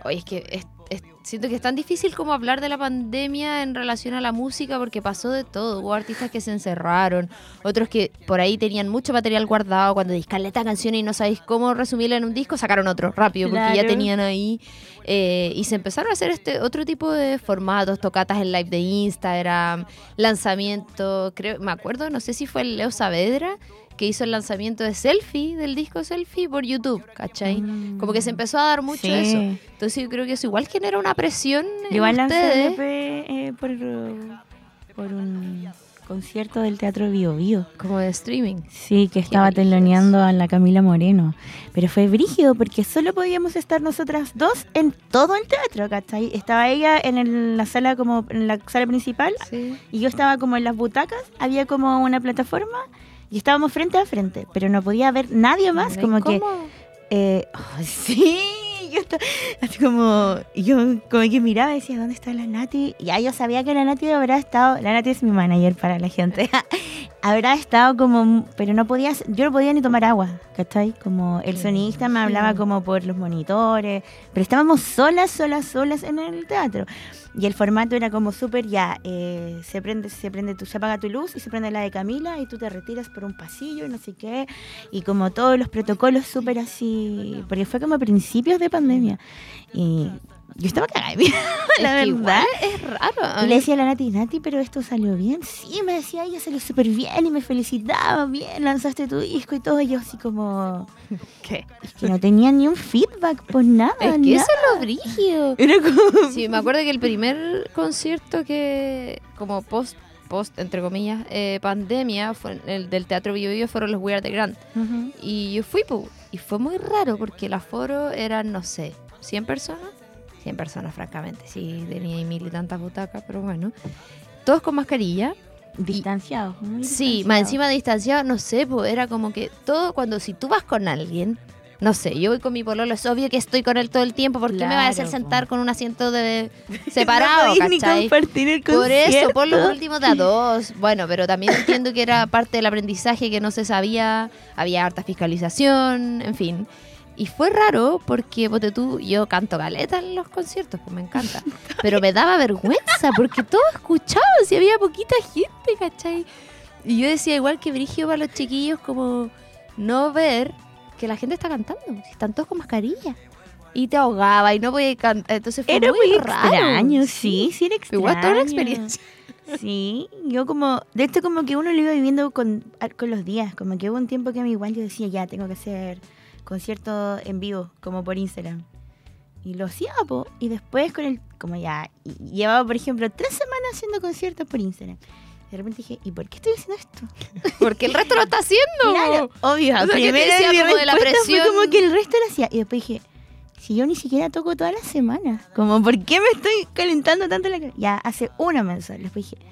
oye, es que es- es- siento que es tan difícil como hablar de la pandemia en relación a la música porque pasó de todo. Hubo artistas que se encerraron, otros que por ahí tenían mucho material guardado, cuando discan esta canción y no sabéis cómo resumirla en un disco, sacaron otro rápido porque ya tenían ahí. Eh, y se empezaron a hacer este otro tipo de formatos, tocatas en live de Instagram, lanzamiento, creo, me acuerdo, no sé si fue el Leo Saavedra que hizo el lanzamiento de Selfie, del disco Selfie por YouTube, ¿cachai? Como que se empezó a dar mucho
Sí.
eso. Entonces yo creo que eso igual genera una presión en
Igual lancé
ustedes.
un EP eh, por, por un concierto del Teatro Bio Bio.
Como de streaming.
Sí, que estaba teloneando a la Camila Moreno. Pero fue brígido porque solo podíamos estar nosotras dos en todo el teatro, ¿cachai? Estaba ella en el- la sala como en la sala principal
Sí.
y yo estaba como en las butacas, había como una plataforma y estábamos frente a frente, pero no podía ver nadie más, como que
¿cómo?
eh, oh, sí, yo estaba así como, yo como que miraba y decía, ¿dónde está la Nati? Y ya yo sabía que la Nati habrá estado, la Nati es mi manager para la gente, habrá estado como, pero no podía, yo no podía ni tomar agua, ¿cachai? Como el
Qué
sonista me hablaba como por los monitores, pero estábamos solas, solas, solas en el teatro. Y el formato era como súper ya, eh, se prende, se prende tu, se apaga tu luz y se prende la de Camila y tú te retiras por un pasillo y no sé qué. Y como todos los protocolos súper así, porque fue como a principios de pandemia. Y yo estaba cagada, de miedo, la verdad.
igual es raro.
Y le decía a la Nati, Nati, pero esto salió bien. Sí, me decía ella, salió súper bien y me felicitaba, bien, lanzaste tu disco y todo. Y yo así como,
¿Qué?
es que no tenía ni un feedback por nada.
Es que
nada.
eso es lo brígido.
Era como...
Sí, me acuerdo que el primer concierto que, como post, post entre comillas, eh, pandemia, fue el del Teatro Bio Bio, fueron los We Are The Grand. Y yo fui, y fue muy raro porque el aforo eran, no sé, 100 personas. 100 personas, francamente. Sí, tenía mil y tantas butacas, pero bueno. Todos con mascarilla.
Distanciados. muy
Sí,
distanciados.
más encima distanciado, no sé, pues era como que todo, cuando si tú vas con alguien, no sé, yo voy con mi pololo, es obvio que estoy con él todo el tiempo, ¿por qué me va a hacer
Claro,
sentar
po.
con un asiento de separado,
no ni compartir el
Por eso, por lo último de a dos. Bueno, pero también entiendo que era parte del aprendizaje que no se sabía, había harta fiscalización, en fin. Y fue raro porque, ponte tú, yo canto galeta en los conciertos, pues me encanta. Pero me daba vergüenza porque todos escuchaban, si había poquita gente, ¿cachai? Y yo decía, igual que Brigio para los chiquillos, como no ver que la gente está cantando, si están todos con mascarilla. Y te ahogaba y no podía cantar. Entonces fue
Era
muy,
muy
raro.
extraño, sí, sí era extraño.
Igual toda una experiencia.
Sí, yo como, de esto como que uno lo iba viviendo con, con los días, como que hubo un tiempo que a mí igual yo decía, ya, tengo que hacer conciertos en vivo, como por Instagram. Y lo hacía, po, y después con el, como ya, llevaba por ejemplo tres semanas haciendo conciertos por Instagram. De repente dije, ¿y por qué estoy haciendo esto?
Porque el resto lo está haciendo.
Claro, obvio.
O sea, ¿qué te
primero
decía
mi
como de la presión?
Fue como que el resto lo hacía. Y después dije, si yo ni siquiera toco toda la semana, como, ¿por qué me estoy calentando tanto la cara? Ya, hace una mensual. Después dije,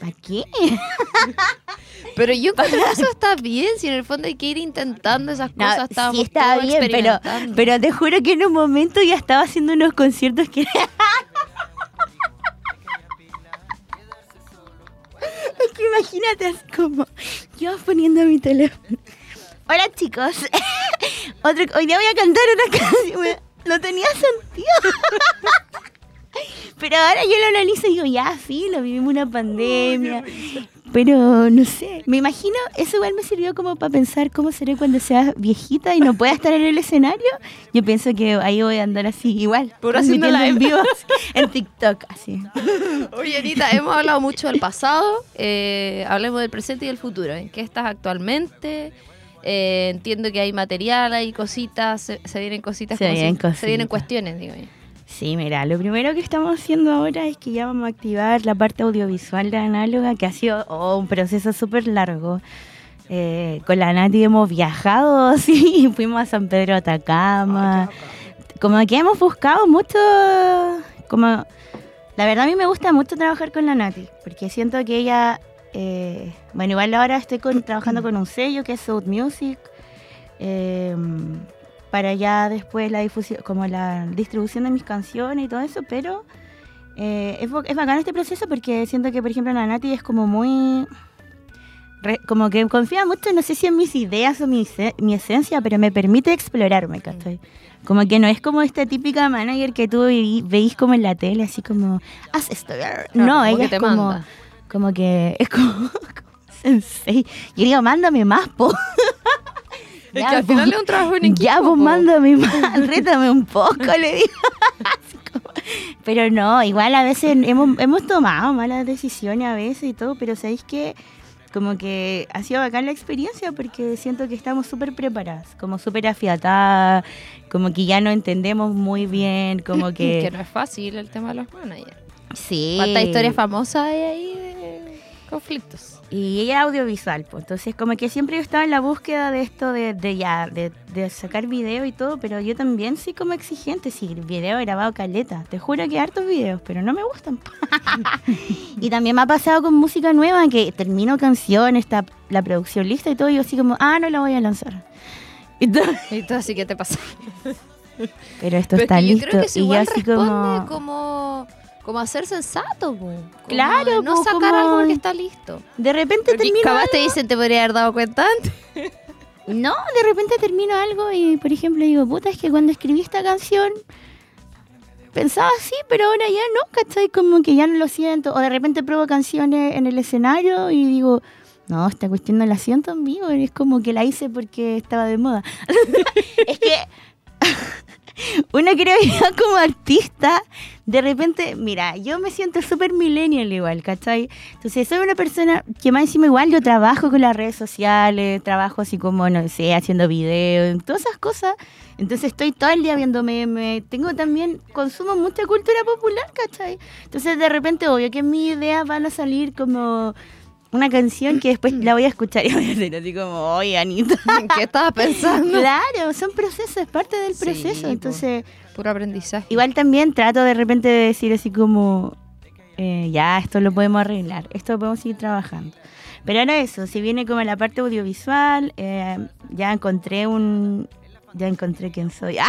¿para qué?
Pero yo creo que eso está bien, si en el fondo hay que ir intentando esas
No,
cosas. estábamos
sí está bien, pero, pero te juro que en un momento ya estaba haciendo unos conciertos que... es que imagínate, así como yo poniendo mi teléfono. Hola chicos, Otro, hoy día voy a cantar una canción. No tenía sentido. Pero ahora yo lo analizo y digo, ya, filo, vivimos una pandemia. Pero no sé, me imagino, eso igual me sirvió como para pensar cómo seré cuando sea viejita y no pueda estar en el escenario. Yo pienso que ahí voy a andar así, igual.
Puro haciendo
transmitiendo en
live.
vivo, en TikTok, así.
Oye, Anita, hemos hablado mucho del pasado. eh, hablemos del presente y del futuro. ¿En qué estás actualmente? Eh, entiendo que hay material, hay cositas, se, se vienen cositas.
Se vienen
si- Se vienen
cositas.
cuestiones, digo yo.
Sí, mira, lo primero que estamos haciendo ahora es que ya vamos a activar la parte audiovisual de Análoga, que ha sido oh, un proceso súper largo. Eh, con la Nati hemos viajado, sí, fuimos a San Pedro Atacama. Como que hemos buscado mucho, como... La verdad a mí me gusta mucho trabajar con la Nati, porque siento que ella... eh, bueno, igual ahora estoy con- trabajando con un sello que es South Music. eh, para ya después la difusión, como la distribución de mis canciones y todo eso, pero eh, es, es bacán este proceso porque siento que, por ejemplo, la Nati es como muy... re- como que confía mucho, no sé si en mis ideas o mi, mi esencia, pero me permite explorarme, ¿cachai? Como que no es como esta típica manager que tú veí- veís como en la tele, así como, haz esto. no,
como
ella es como,
manda.
como que es como, como sensei. Yo digo, mándame más, po.
Es
Ya,
que al final es un trabajo en equipo.
Ya,
po.
mándame más, rétame un poco, le digo. Pero no, igual a veces hemos, hemos tomado malas decisiones a veces y todo, pero sabéis que como que ha sido bacán la experiencia porque siento que estamos súper preparadas, como súper afiatadas, como que ya no entendemos muy bien, como que...
Que no es fácil el tema de los managers.
sí.
¿Cuántas historias famosas hay ahí de conflictos?
Y ella es audiovisual, pues entonces como que siempre yo estaba en la búsqueda de esto de, de ya, de, de sacar video y todo, pero yo también soy como exigente, sí, el video grabado caleta, te juro que hartos videos, pero no me gustan. y también me ha pasado con música nueva, que termino canción, está la producción lista y todo, y yo así como, ah, no la voy a lanzar. Y todo,
Y todo así que te pasa.
pero esto
Pero
está
yo
listo.
creo que eso
y yo así como...
como a ser sensato, po. Como
Claro,
no
po,
sacar
como-
algo porque está listo.
De repente
Porque
termino
capaz te dicen, te podría haber dado cuenta antes.
No, de repente termino algo y, por ejemplo, digo, puta, es que cuando escribí esta canción pensaba así, pero ahora ya no, ¿cachai? Como que ya no lo siento. O de repente pruebo canciones en el escenario y digo, no, esta cuestión no la siento en vivo, es como que la hice porque estaba de moda. es que uno que ya como artista, de repente, mira, yo me siento súper millennial igual, ¿cachai? Entonces soy una persona que más encima igual yo trabajo con las redes sociales, trabajo así como, no sé, haciendo videos, todas esas cosas. Entonces estoy todo el día viendo memes, tengo también, consumo mucha cultura popular, ¿cachai? Entonces de repente obvio que mis ideas van a salir como una canción que después la voy a escuchar y voy a decir así como, oye Anita.
¿Qué estabas pensando?
Claro, son procesos, es parte del proceso. Entonces,
Puro aprendizaje.
igual también trato de repente de decir así como, eh, ya, esto lo podemos arreglar, esto lo podemos seguir trabajando. Pero ahora eso, si viene como la parte audiovisual, eh, ya encontré un, ya encontré quién soy.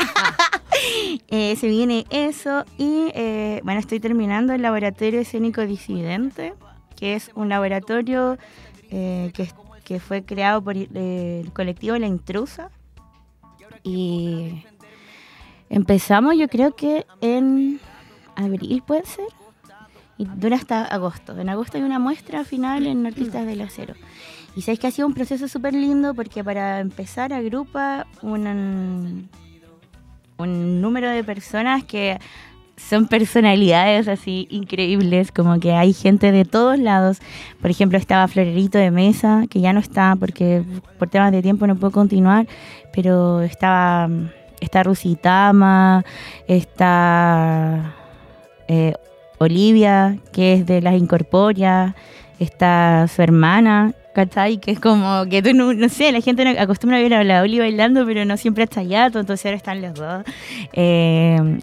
Eh, se viene eso y eh, bueno, estoy terminando el laboratorio escénico disidente, que es un laboratorio eh, que, que fue creado por eh, el colectivo La Intrusa. Y empezamos yo creo que en abril puede ser. Y dura hasta agosto. En agosto hay una muestra final en Artistas del Acero. Y sabéis que ha sido un proceso súper lindo porque para empezar agrupa un, un número de personas que son personalidades así increíbles, como que hay gente de todos lados. Por ejemplo, estaba Florerito de Mesa, que ya no está porque por temas de tiempo no puedo continuar, pero estaba está Rusitama, está eh, Olivia, que es de las Incorpóreas, está su hermana, ¿cachai? Que es como que tú no, no sé, la gente no acostumbra a ver a la Oli bailando, pero no siempre está allá, entonces ahora están los dos. Eh,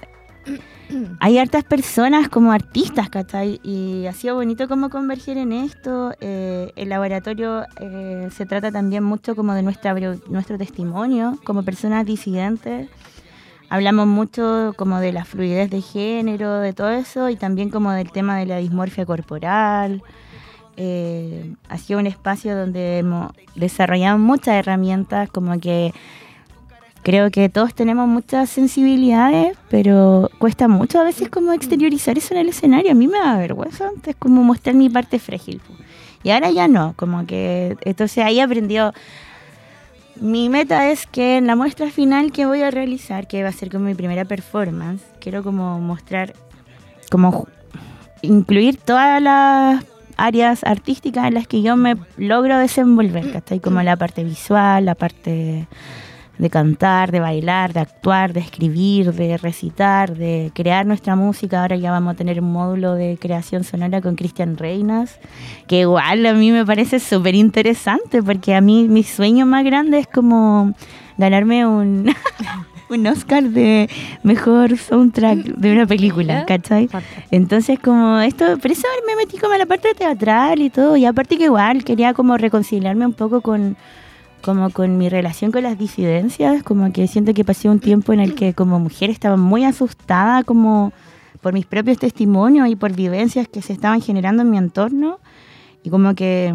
hay hartas personas como artistas, ¿cachai? Y ha sido bonito como converger en esto. Eh, el laboratorio eh, se trata también mucho como de nuestra, nuestro testimonio como personas disidentes. Hablamos mucho como de la fluidez de género, de todo eso, y también como del tema de la dismorfia corporal. Eh, ha sido un espacio donde hemos desarrollado muchas herramientas, como que creo que todos tenemos muchas sensibilidades, pero cuesta mucho a veces como exteriorizar eso en el escenario. A mí me da vergüenza antes como mostrar mi parte frágil. Y ahora ya no, como que entonces ahí aprendió. Mi meta es que en la muestra final que voy a realizar, que va a ser como mi primera performance, quiero como mostrar, como incluir todas las áreas artísticas en las que yo me logro desenvolver, ¿cachai? Como la parte visual, la parte de cantar, de bailar, de actuar, de escribir, de recitar, de crear nuestra música. Ahora ya vamos a tener un módulo de creación sonora con Cristian Reinas, que igual a mí me parece súper interesante, porque a mí mi sueño más grande es como ganarme un, un Oscar de mejor soundtrack de una película. ¿cachai? Entonces, como esto, por eso me metí como a la parte teatral y todo. Y aparte que igual quería como reconciliarme un poco con como con mi relación con las disidencias, como que siento que pasé un tiempo en el que como mujer estaba muy asustada como por mis propios testimonios y por vivencias que se estaban generando en mi entorno. Y como que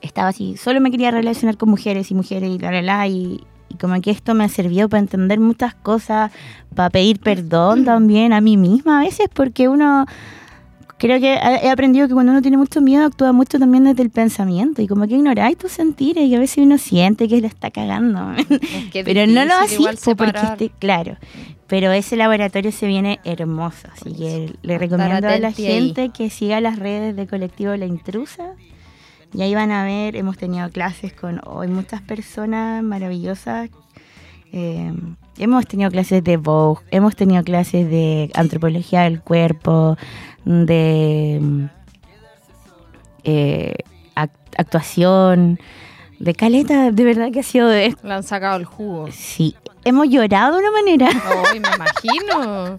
estaba así, solo me quería relacionar con mujeres y mujeres y la la la y, y como que esto me ha servido para entender muchas cosas, para pedir perdón también a mí misma a veces porque uno creo que he aprendido que cuando uno tiene mucho miedo actúa mucho también desde el pensamiento y como que ignoráis tus sentires y a veces uno siente que lo está cagando.
Es que es
pero no lo po, porque este- claro. Pero ese laboratorio se viene hermoso, así que le recomiendo a la
ahí.
gente que siga las redes de colectivo La Intrusa. Y ahí van a ver, hemos tenido clases con hoy muchas personas maravillosas. Eh, hemos tenido clases de Vogue, hemos tenido clases de antropología del cuerpo, de mm, eh, ac- actuación, de caleta, de verdad que ha sido de...
Le han sacado el jugo.
Sí, hemos llorado de una manera.
Ay, me imagino.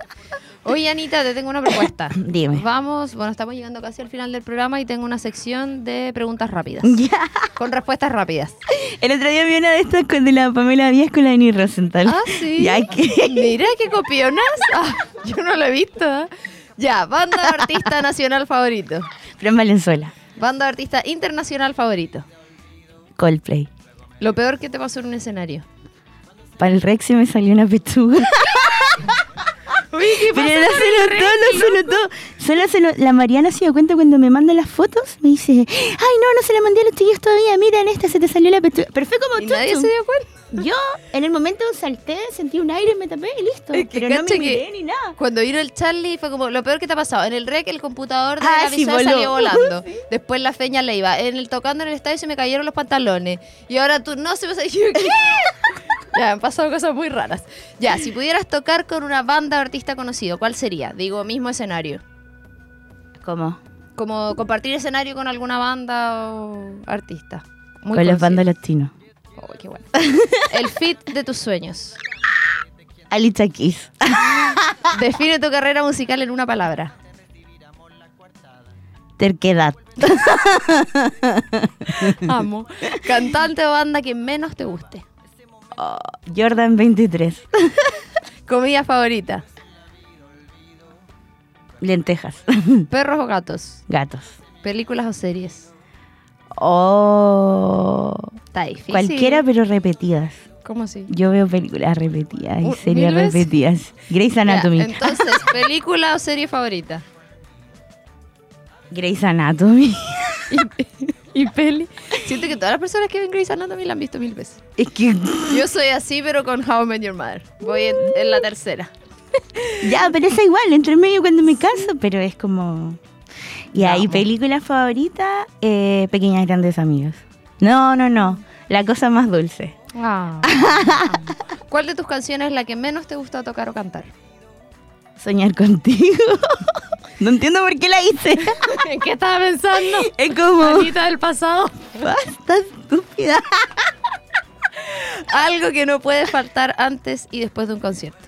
Oye, Anita, te tengo una propuesta.
Dime.
Vamos, bueno, estamos llegando casi al final del programa y tengo una sección de preguntas rápidas.
Ya.
Con respuestas rápidas.
El otro día vi una de estas con de la Pamela Díaz con la Denis Rosenthal.
Ah, sí.
Ya que...
Mira qué copionas. Ah, yo no lo he visto. ¿eh? Ya, banda de artista nacional favorito.
Fran Valenzuela,
Banda de artista internacional favorito.
Coldplay.
Lo peor que te pasó en un escenario.
Para el Rex se me salió una pechuga. Pero no se notó, no se notó. Solo se lo- la Mariana se dio cuenta cuando me manda las fotos. Me dice, ay no, no se la mandé a los chiquillos todavía. Mira, en esta se te salió la pechuga. Pero fue como
Y nadie se dio cuenta.
Yo en el momento salté, sentí un aire, me tapé y listo.
Es que
Pero no me miré ni nada.
Cuando vino el Charlie fue como lo peor que te ha pasado. En el rec el computador de
Ah,
la
sí,
salió volando. Después la feña le iba. En el tocando en el estadio se me cayeron los pantalones. Y ahora tú no se me salió. ¿qué? ya, han pasado cosas muy raras. Ya, si pudieras tocar con una banda o artista conocido, ¿cuál sería? Digo, mismo escenario.
¿Cómo?
Como compartir escenario con alguna banda o artista. Muy
con los
conocido.
bandos latinos.
Oh, qué bueno. El fit de tus sueños.
Alicia Keys.
Define tu carrera musical en una palabra.
Terquedad.
Amo. Cantante o banda que menos te guste.
Oh, Jordan 23.
Comida favorita.
Lentejas.
Perros o gatos.
Gatos.
Películas o series.
Oh.
Está difícil.
Cualquiera, pero repetidas.
¿Cómo así?
Yo veo películas repetidas y
Uh,
series repetidas. Grey's
Ya,
Anatomy.
entonces, película o serie favorita.
Grey's Anatomy.
Y, peli. Siento que todas las personas que ven Grey's Anatomy la han visto mil veces.
es que.
Yo soy así, pero con How I Met Your Mother. Voy en, en la tercera.
Ya, pero es igual, entre medio cuando me canso, pero es como. Y ahí,
Vamos.
película favorita, eh, Pequeñas Grandes Amigos. No, no, no. La cosa más dulce.
¿Cuál de tus canciones es la que menos te gusta tocar o cantar?
Soñar contigo. no entiendo por qué la hice.
¿En qué estaba pensando?
es como.
Anita del pasado.
Basta, estúpida.
Algo que no puede faltar antes y después de un concierto.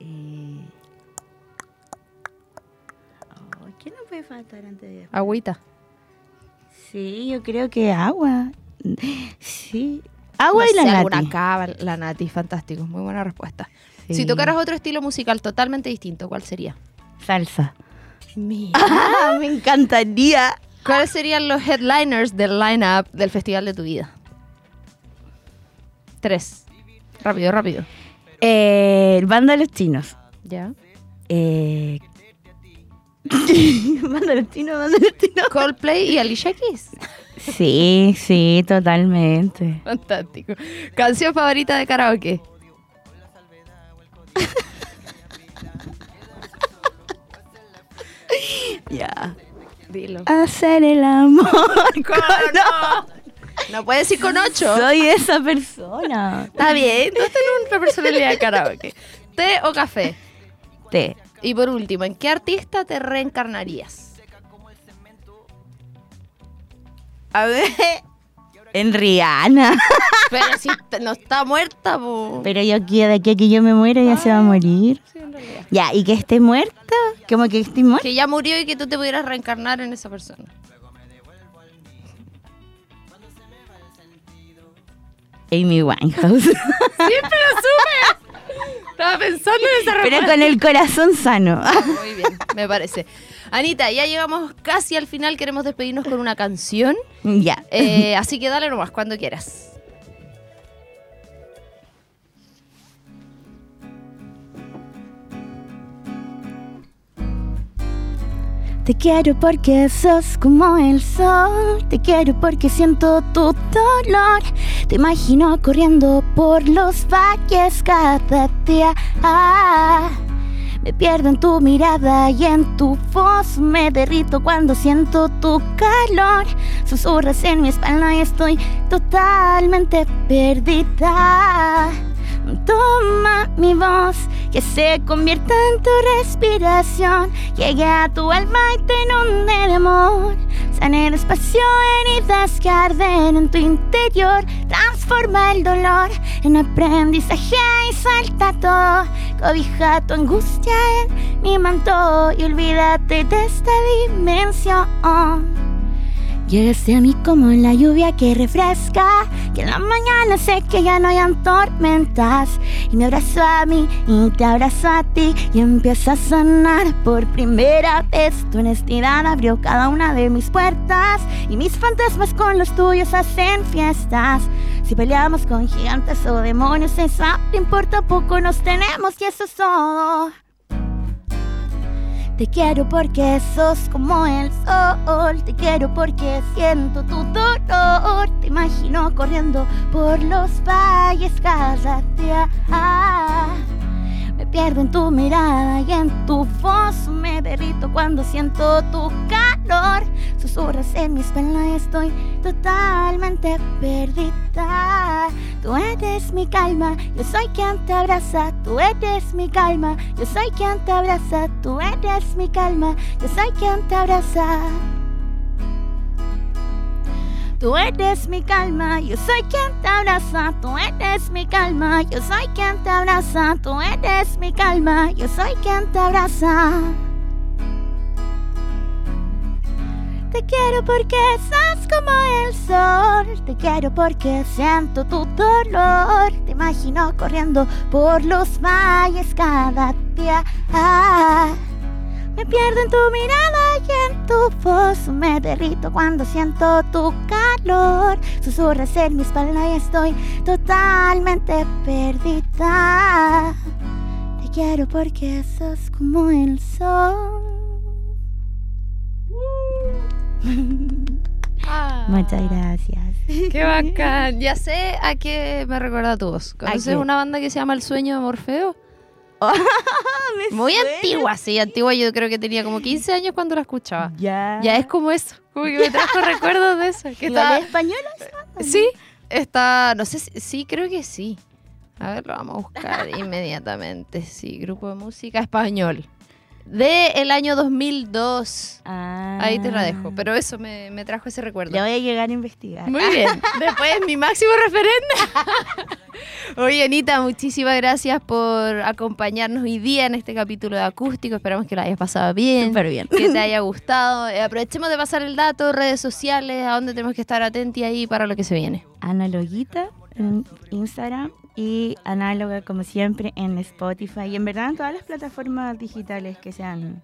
Eh, oh, ¿Qué no puede faltar antes de.?
Agüita.
Sí, yo creo que agua. Sí. Agua y la nati.
alguna cava, la Nati, fantástico. Muy buena respuesta.
Sí.
Si tocaras otro estilo musical totalmente distinto, ¿cuál sería?
Salsa.
Mira.
Ah, me encantaría.
¿Cuáles serían los headliners del line-up del festival de tu vida? Tres. Rápido, rápido.
Eh, el bando de los chinos.
Ya.
Eh... bando de los chinos, bando de los chinos.
Coldplay y Alicia Keys.
Sí, sí, totalmente.
Fantástico. Canción favorita de karaoke.
Ya.
Dilo.
Hacer el amor.
no? No puedes ir con ocho.
Soy esa persona.
Está bien, tú tenés una personalidad de karaoke. ¿Té o café?
Té.
Y por último, ¿en qué artista te reencarnarías?
A ver. En Rihanna.
Pero si no está muerta, po.
Pero yo quiero de aquí a que yo me muera ya se va a morir.
Sí, en realidad.
Ya, y que esté muerta. Como que esté muerta.
Que ya murió y que tú te pudieras reencarnar en esa persona.
Amy Winehouse.
Siempre lo supe. Estaba pensando en esa
Pero con el corazón sano.
Muy bien, me parece. Anita, ya llegamos casi al final. Queremos despedirnos con una canción.
ya.
Eh, así que dale nomás cuando quieras.
Te quiero porque sos como el sol. Te quiero porque siento tu dolor. Te imagino corriendo por los valles cada día. Ah, me pierdo en tu mirada y en tu voz. Me derrito cuando siento tu calor. Susurras en mi espalda y estoy totalmente perdida. Toma mi voz, que se convierta en tu respiración. Llegue a tu alma y te inunde de amor. Sane despacio heridas que arden en tu interior. Transforma el dolor en aprendizaje y suelta todo. Cobija tu angustia en mi manto y olvídate de esta dimensión. Llegaste a mí como la lluvia que refresca, que en la mañana sé que ya no hay tormentas. Y me abrazo a mí y te abrazo a ti y empieza a sanar por primera vez. Tu honestidad abrió cada una de mis puertas y mis fantasmas con los tuyos hacen fiestas. Si peleamos con gigantes o demonios, eso no importa poco, nos tenemos y eso es todo. Te quiero porque sos como el sol. Te quiero porque siento tu dolor. Te imagino corriendo por los valles cada día. Me pierdo en tu mirada y en tu voz. Me derrito cuando siento tu calor. Susurras en mi espalda y estoy totalmente perdida. Tú eres mi calma, yo soy quien te abraza. Tú eres mi calma, yo soy quien te abraza. Tú eres mi calma, yo soy quien te abraza. Tú eres mi calma, yo soy quien te abraza. Tú eres mi calma, yo soy quien te abraza. Tú eres mi calma, yo soy quien te abraza. Te quiero porque sos como el sol. Te quiero porque siento tu dolor. Te imagino corriendo por los valles cada día. Me pierdo en tu mirada y en tu voz. Me derrito cuando siento tu calor. Susurras en mi espalda y estoy totalmente perdida. Te quiero porque sos como el sol. Muchas gracias.
Qué bacán. Ya sé a qué me recuerda tu voz. ¿Conoces una banda que se llama El Sueño de Morfeo?
Me
Muy
suena.
antigua, sí, antigua. Yo creo que tenía como 15 años cuando la escuchaba.
Ya.
Ya es como eso. Como que me trajo recuerdos de eso. Que
¿Igual
está,
es española?
sí, está, no sé si, sí, creo que sí. A ver, lo vamos a buscar inmediatamente. Sí, grupo de música español. De el año 2002.
Ah.
Ahí te la dejo, pero eso me, me trajo ese recuerdo.
Ya voy a llegar a investigar.
Muy bien. Después mi máximo referente. Oye, Anita, muchísimas gracias por acompañarnos hoy día en este capítulo de acústico. Esperamos que lo hayas pasado bien.
Súper bien.
Que te haya gustado. Eh, aprovechemos de pasar el dato, redes sociales, a dónde tenemos que estar atentos ahí para lo que se viene.
Analoguita en Instagram y análoga como siempre en Spotify y en verdad en todas las plataformas digitales que sean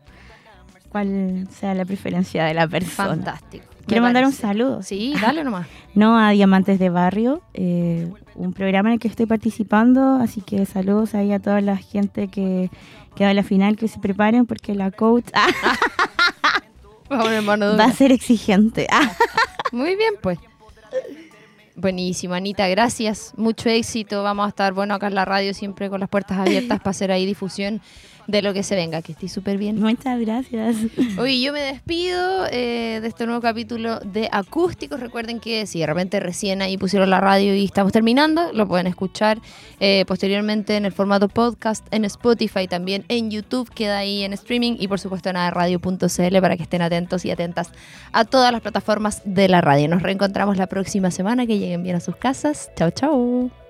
cual sea la preferencia de la persona.
Fantástico.
Quiero mandar un saludo.
Sí, dale nomás.
No a Diamantes de Barrio, eh, un programa en el que estoy participando, así que saludos ahí a toda la gente que queda a la final, que se preparen porque la coach ah, va a ser exigente. Ah.
Muy bien, pues. Buenísimo, Anita, gracias. Mucho éxito. Vamos a estar, bueno, acá en la radio siempre con las puertas abiertas para hacer ahí difusión de lo que se venga, que esté súper bien.
Muchas gracias.
Oye, yo me despido eh, de este nuevo capítulo de Acústicos. Recuerden que si de repente recién ahí pusieron la radio y estamos terminando, lo pueden escuchar eh, posteriormente en el formato podcast, en Spotify, también en YouTube, queda ahí en streaming y por supuesto en radio.cl para que estén atentos y atentas a todas las plataformas de la radio. Nos reencontramos la próxima semana, que lleguen bien a sus casas. Chao, chao.